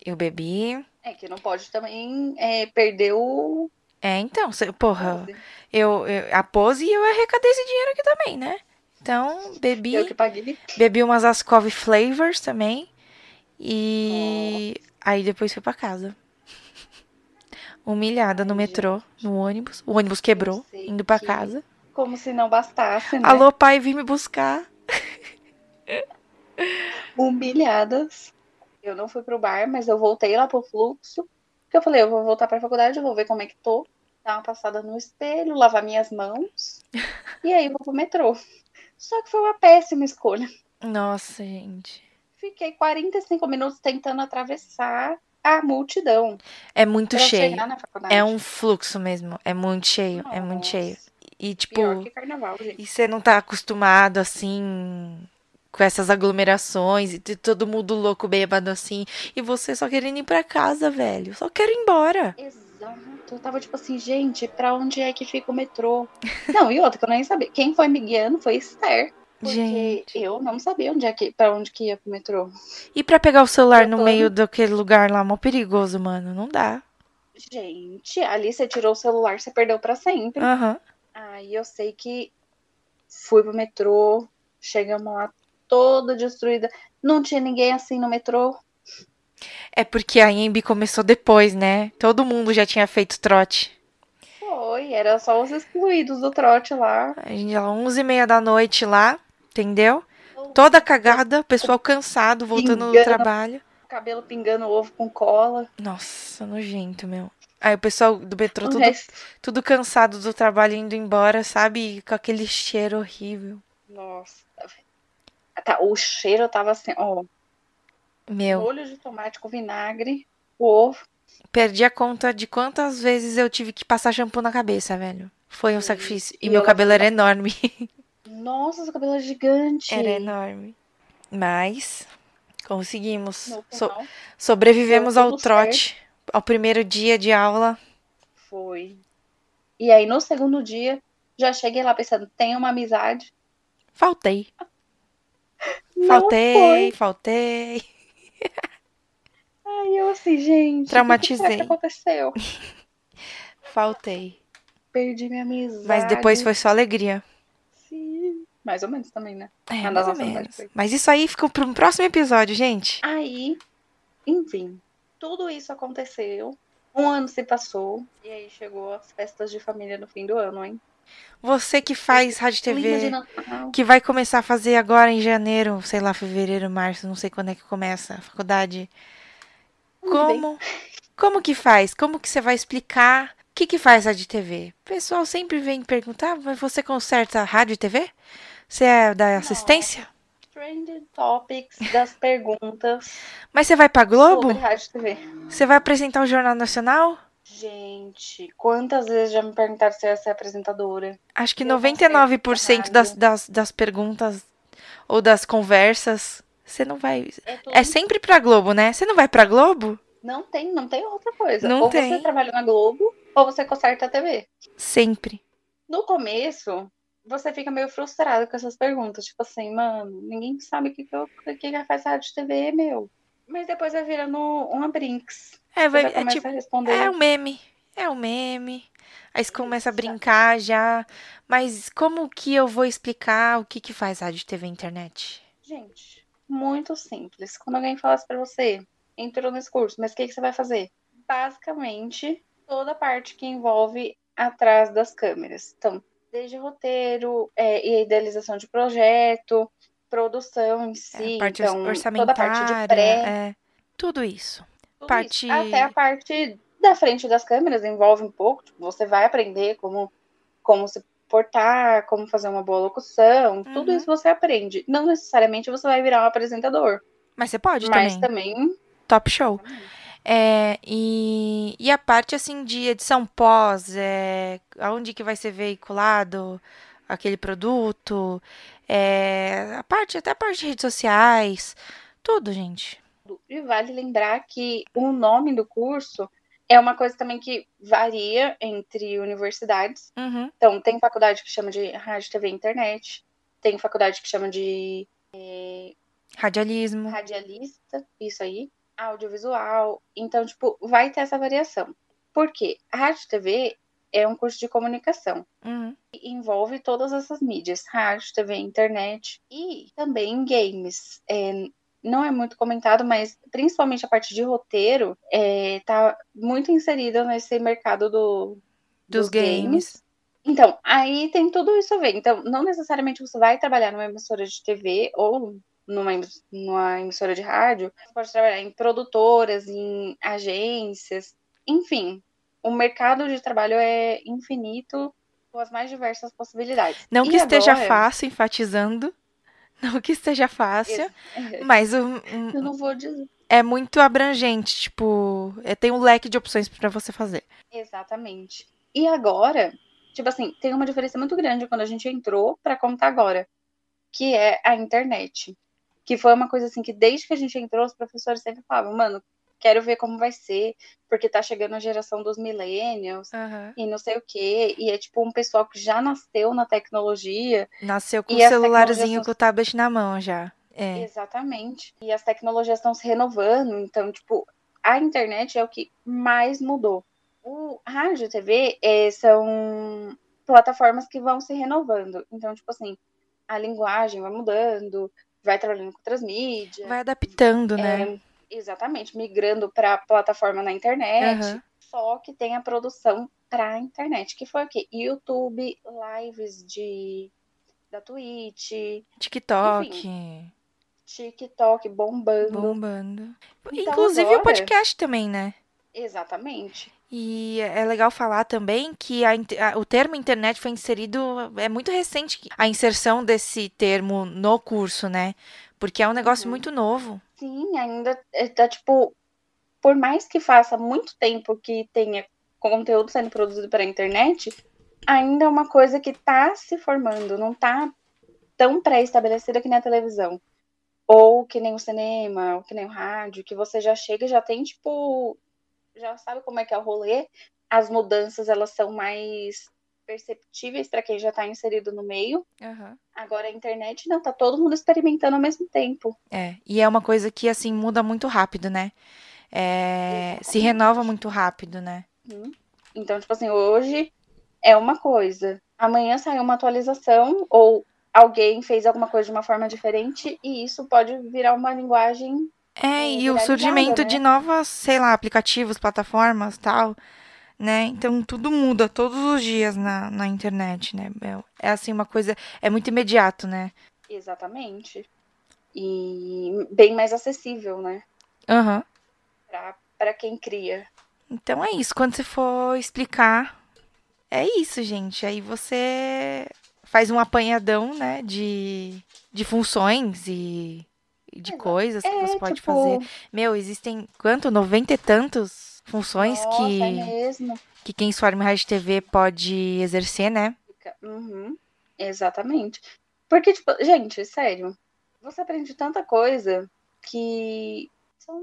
Eu bebi. É que não pode também é, perder o, é, então, porra, eu, eu, a pose e eu arrecadei esse dinheiro aqui também, né? Então, bebi. Eu que paguei. Bebi umas Ascov Flavors também. E oh. aí depois fui pra casa. Humilhada no metrô, no ônibus. O ônibus quebrou, indo pra que... casa. Como se não bastasse, né? Alô, pai, vim me buscar. Humilhadas. Eu não fui pro bar, mas eu voltei lá pro fluxo. Porque eu falei, eu vou voltar pra faculdade, eu vou ver como é que tô, dar uma passada no espelho, lavar minhas mãos. e aí vou pro metrô. Só que foi uma péssima escolha. Nossa, gente. Fiquei 45 minutos tentando atravessar a multidão. É muito cheio. faculdade. É um fluxo mesmo. É muito cheio. É muito Nossa, cheio. E, tipo, Pior que carnaval, gente. e você não tá acostumado assim. Com essas aglomerações e todo mundo louco, bêbado assim. E você só querendo ir pra casa, velho. Só quero ir embora. Exato. Eu tava tipo assim, gente, pra onde é que fica o metrô? Não, e outra que eu nem sabia. Quem foi me guiando foi Esther. Porque Gente. eu não sabia onde é que, pra onde que ia pro metrô. E pra pegar o celular Eu no tô- meio daquele lugar lá, mó perigoso, mano. Não dá. Gente, ali você tirou o celular, você perdeu pra sempre. Aham. Aí eu sei que fui pro metrô, chegamos lá toda destruída. Não tinha ninguém assim no metrô. É porque a Embi começou depois, né? Todo mundo já tinha feito trote. Foi, era só os excluídos do trote lá. A gente lá 11h30 da noite lá, entendeu? Toda cagada, pessoal cansado, voltando do Pingando. trabalho. Cabelo pingando ovo com cola. Nossa, nojento, meu. Aí o pessoal do metrô, tudo, tudo cansado do trabalho, indo embora, sabe? E Com aquele cheiro horrível. Nossa. Tá, o cheiro tava assim, ó. Meu, Molho de tomate com vinagre, o ovo. perdi a conta de quantas vezes eu tive que passar shampoo na cabeça, velho. Foi um Sim. sacrifício. E E meu eu cabelo era enorme. Nossa, seu cabelo é gigante. Era enorme. Mas conseguimos. So- sobrevivemos ao trote, ao primeiro dia de aula. foi. E aí, no segundo dia, já cheguei lá pensando, tem uma amizade. Faltei. Faltei, faltei. Aí eu assim, gente, o que que Traumatizei. aconteceu? Faltei. Perdi minha amizade. Mas depois foi só alegria. Sim. Mais ou menos também, né? É, mais ou menos. Mas isso aí fica para um próximo episódio, gente. Aí, enfim, tudo isso aconteceu. Um ano se passou. E aí chegou as festas de família no fim do ano, hein? Você que faz rádio TV, que vai começar a fazer agora em janeiro, sei lá, fevereiro, março, não sei quando é que começa a faculdade. Como, como que faz? Como que você vai explicar o que que faz rádio TV? O pessoal sempre vem perguntar, mas você conserta rádio e TV? Você é da assistência? Trending topics das perguntas Mas você vai pra Globo? sobre rádio TV. Você vai apresentar o Jornal Nacional? Gente, quantas vezes já me perguntaram se eu ia ser apresentadora? Acho que Eu não sei 99% das, das, das perguntas ou das conversas, você não vai. É, tudo... É sempre pra Globo, né? Você não vai pra Globo? Não tem, não tem outra coisa. Não ou tem. você trabalha na Globo, ou você conserta a TV. Sempre. No começo, você fica meio frustrado com essas perguntas. Tipo assim, mano, ninguém sabe o que, que, eu, que, que faz rádio TV, meu. Mas depois vai virando uma brinks. É, vai, é tipo, a responder. é um meme. É um meme. Aí você começa a brincar já. Mas como que eu vou explicar o que que faz rádio, TV e internet? Gente, muito simples. Quando alguém falasse pra você, entrou nesse curso, mas o que, que você vai fazer? Basicamente, toda a parte que envolve atrás das câmeras. Então, desde roteiro é, e idealização de projeto, produção em É, si, a parte então, toda a parte de pré, é, tudo isso. tudo parte- isso. Até a parte da frente das câmeras envolve um pouco. Tipo, você vai aprender como, como se portar, como fazer uma boa locução. Tudo Uhum. isso você aprende. Não necessariamente você vai virar um apresentador. Mas você pode Mas também. também. Top show. É, e, e a parte assim de edição pós, é, aonde que vai ser veiculado aquele produto, é, a parte, até a parte de redes sociais, tudo, gente. E vale lembrar que o nome do curso é uma coisa também que varia entre universidades. Uhum, Então, tem faculdade que chama de rádio, TV e internet. Tem faculdade que chama de radialismo. radialista, isso aí, audiovisual. Então, tipo, vai ter essa variação. Por quê? A rádio TV é um curso de comunicação. Uhum, E envolve todas essas mídias, rádio, TV, internet e também games. É, não é muito comentado, mas principalmente a parte de roteiro é, tá muito inserida nesse mercado do, Dos games. Então, aí tem tudo isso a ver. Então, não necessariamente você vai trabalhar numa emissora de TV ou numa, numa emissora de rádio. Você pode trabalhar em produtoras, em agências, enfim. O mercado de trabalho é infinito com as mais diversas possibilidades. Não E que esteja agora- fácil, enfatizando, Não que seja fácil, É, mas um, Eu não vou dizer. é muito abrangente, tipo, é, tem um leque de opções pra você fazer. Exatamente. E agora, tipo assim, tem uma diferença muito grande quando a gente entrou para contar agora, que é a internet. Que foi uma coisa assim que desde que a gente entrou, os professores sempre falavam, mano, quero ver como vai ser, porque tá chegando a geração dos millennials Aham. e não sei o quê. E é tipo um pessoal que já nasceu na tecnologia. Nasceu com o celularzinho com o tablet na mão já. É. Exatamente. E as tecnologias estão se renovando, então, tipo, a internet é o que mais mudou. O rádio e TV eh, são plataformas que vão se renovando. Então, tipo assim, a linguagem vai mudando, vai trabalhando com outras mídias. Vai adaptando, né? Exatamente, migrando para plataforma na internet. Aham. Só que tem a produção para a internet, que foi o quê? YouTube, lives de da Twitch, TikTok, TikTok bombando. bombando. Então, Inclusive o agora- podcast também, né? Exatamente. E é legal falar também que a a- o termo internet foi inserido, é muito recente a inserção desse termo no curso, né? Porque é um negócio Uhum. muito novo. Sim, ainda é, tá tipo, por mais que faça muito tempo que tenha conteúdo sendo produzido para a internet, ainda é uma coisa que tá se formando, não tá tão pré-estabelecida que nem a televisão. Ou que nem o cinema, ou que nem o rádio, que você já chega e já tem, tipo, já sabe como é que é o rolê. As mudanças, elas são mais perceptíveis para quem já tá inserido no meio. Agora a internet não, tá todo mundo experimentando ao mesmo tempo. É, e é uma coisa que, assim, muda muito rápido, né? É, se renova muito rápido, né? Uhum. Então, tipo assim, hoje é uma coisa, amanhã sai uma atualização ou alguém fez alguma coisa de uma forma diferente e isso pode virar uma linguagem. É, É, e o surgimento né? de novas, sei lá, aplicativos, plataformas, tal, né? Então tudo muda todos os dias na, na internet, né? É, é assim uma coisa, é muito imediato, né? Exatamente. E bem mais acessível, né? Aham. Pra, pra quem cria. Então é isso. Quando você for explicar, é isso, gente. Aí você faz um apanhadão, né, de, de funções e, e de Exato. coisas que É, você pode tipo, fazer. Meu, existem quanto? Noventa e tantos funções Nossa, que, é que quem forma em rádio TV pode exercer, né? Uhum, exatamente. Porque, tipo, gente, sério, você aprende tanta coisa que são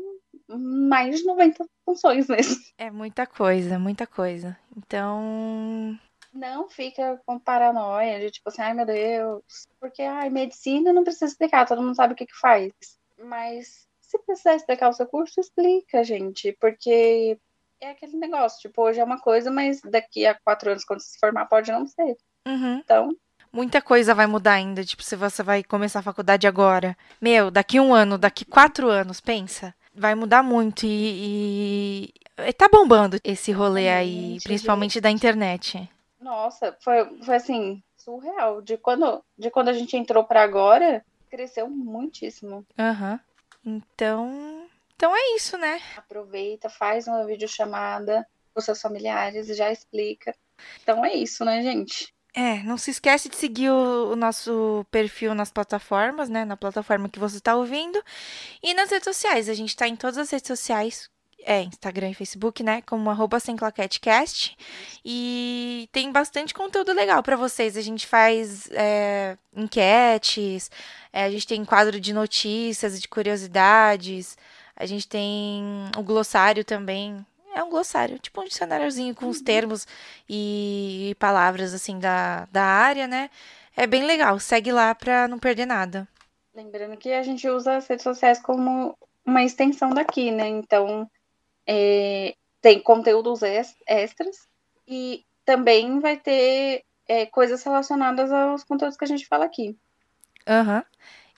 mais de 90 funções mesmo. É muita coisa, muita coisa. Então, Não fica com paranoia de tipo assim, ai meu Deus, porque ai, medicina não precisa explicar, todo mundo sabe o que que faz. Mas se precisar explicar o seu curso, explica, gente, porque é aquele negócio, tipo, hoje é uma coisa, mas daqui a quatro anos, quando você se formar, pode não ser. uhum. Então, Muita coisa vai mudar ainda, tipo, se você vai começar a faculdade agora. Meu, daqui um ano, daqui quatro anos, pensa. Vai mudar muito e, e- tá bombando esse rolê aí, Gente, principalmente da internet. nossa, foi, foi assim, surreal. De quando, de quando a gente entrou pra agora, cresceu muitíssimo. Aham. Então, então é isso, né? Aproveita, faz uma videochamada com seus familiares e já explica. Então é isso, né, gente? É, não se esquece de seguir o, o nosso perfil nas plataformas, né? Na plataforma que você tá ouvindo. E nas redes sociais. A gente tá em todas as redes sociais. É, Instagram e Facebook, né? Como arroba sem claquetecast. E tem bastante conteúdo legal pra vocês. A gente faz é, enquetes, é, a gente tem quadro de notícias e de curiosidades. A gente tem o glossário também. É um glossário, tipo um dicionáriozinho com os termos e palavras assim da, da área, né? É bem legal. Segue lá pra não perder nada. Lembrando que a gente usa as redes sociais como uma extensão daqui, né? Então, é, tem conteúdos ex- extras e também vai ter é, coisas relacionadas aos conteúdos que a gente fala aqui. Aham.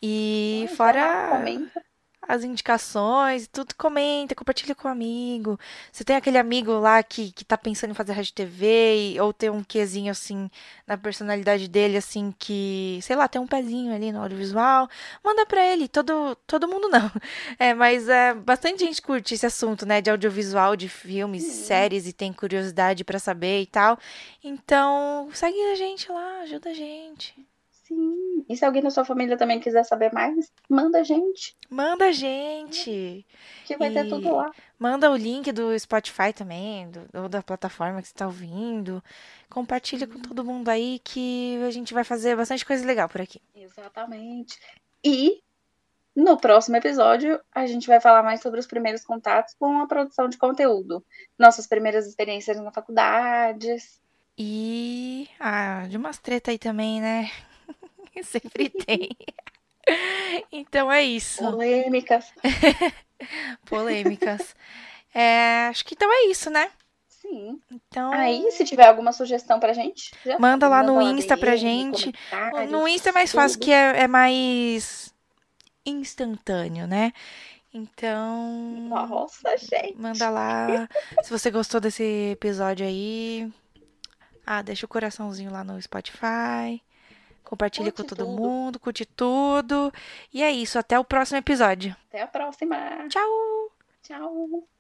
E Então, fora comenta. As indicações, tudo comenta, compartilha com o amigo. Você tem aquele amigo lá que, que tá pensando em fazer rádio TV, e- ou tem um quezinho assim na personalidade dele, assim, que, sei lá, tem um pezinho ali no audiovisual, manda pra ele. Todo, todo mundo não. É, mas é, bastante gente curte esse assunto, né, de audiovisual, de filmes, Sim. séries e tem curiosidade pra saber e tal. Então, segue a gente lá, ajuda a gente. Sim. E se alguém da sua família também quiser saber mais, manda a gente. Manda a gente. Que vai ter tudo lá. Manda o link do Spotify também, do, ou da plataforma que você está ouvindo. Compartilha com todo mundo aí que a gente vai fazer bastante coisa legal por aqui. Exatamente. E no próximo episódio, a gente vai falar mais sobre os primeiros contatos com a produção de conteúdo. Nossas primeiras experiências na faculdades. E. Ah, de umas treta aí também, né? Sempre tem. então é isso. Polêmicas. Polêmicas. É, acho que então é isso, né? Sim. Então. Aí, se tiver alguma sugestão pra gente, manda lá no Insta pra gente. No Insta é mais fácil, tudo. que é, é mais instantâneo, né? Então. Nossa, gente. Manda lá. Se você gostou desse episódio aí. Ah, deixa o coraçãozinho lá no Spotify. Compartilha curte com todo tudo. mundo, curte tudo. E é isso, até o próximo episódio. Até a próxima. Tchau. Tchau.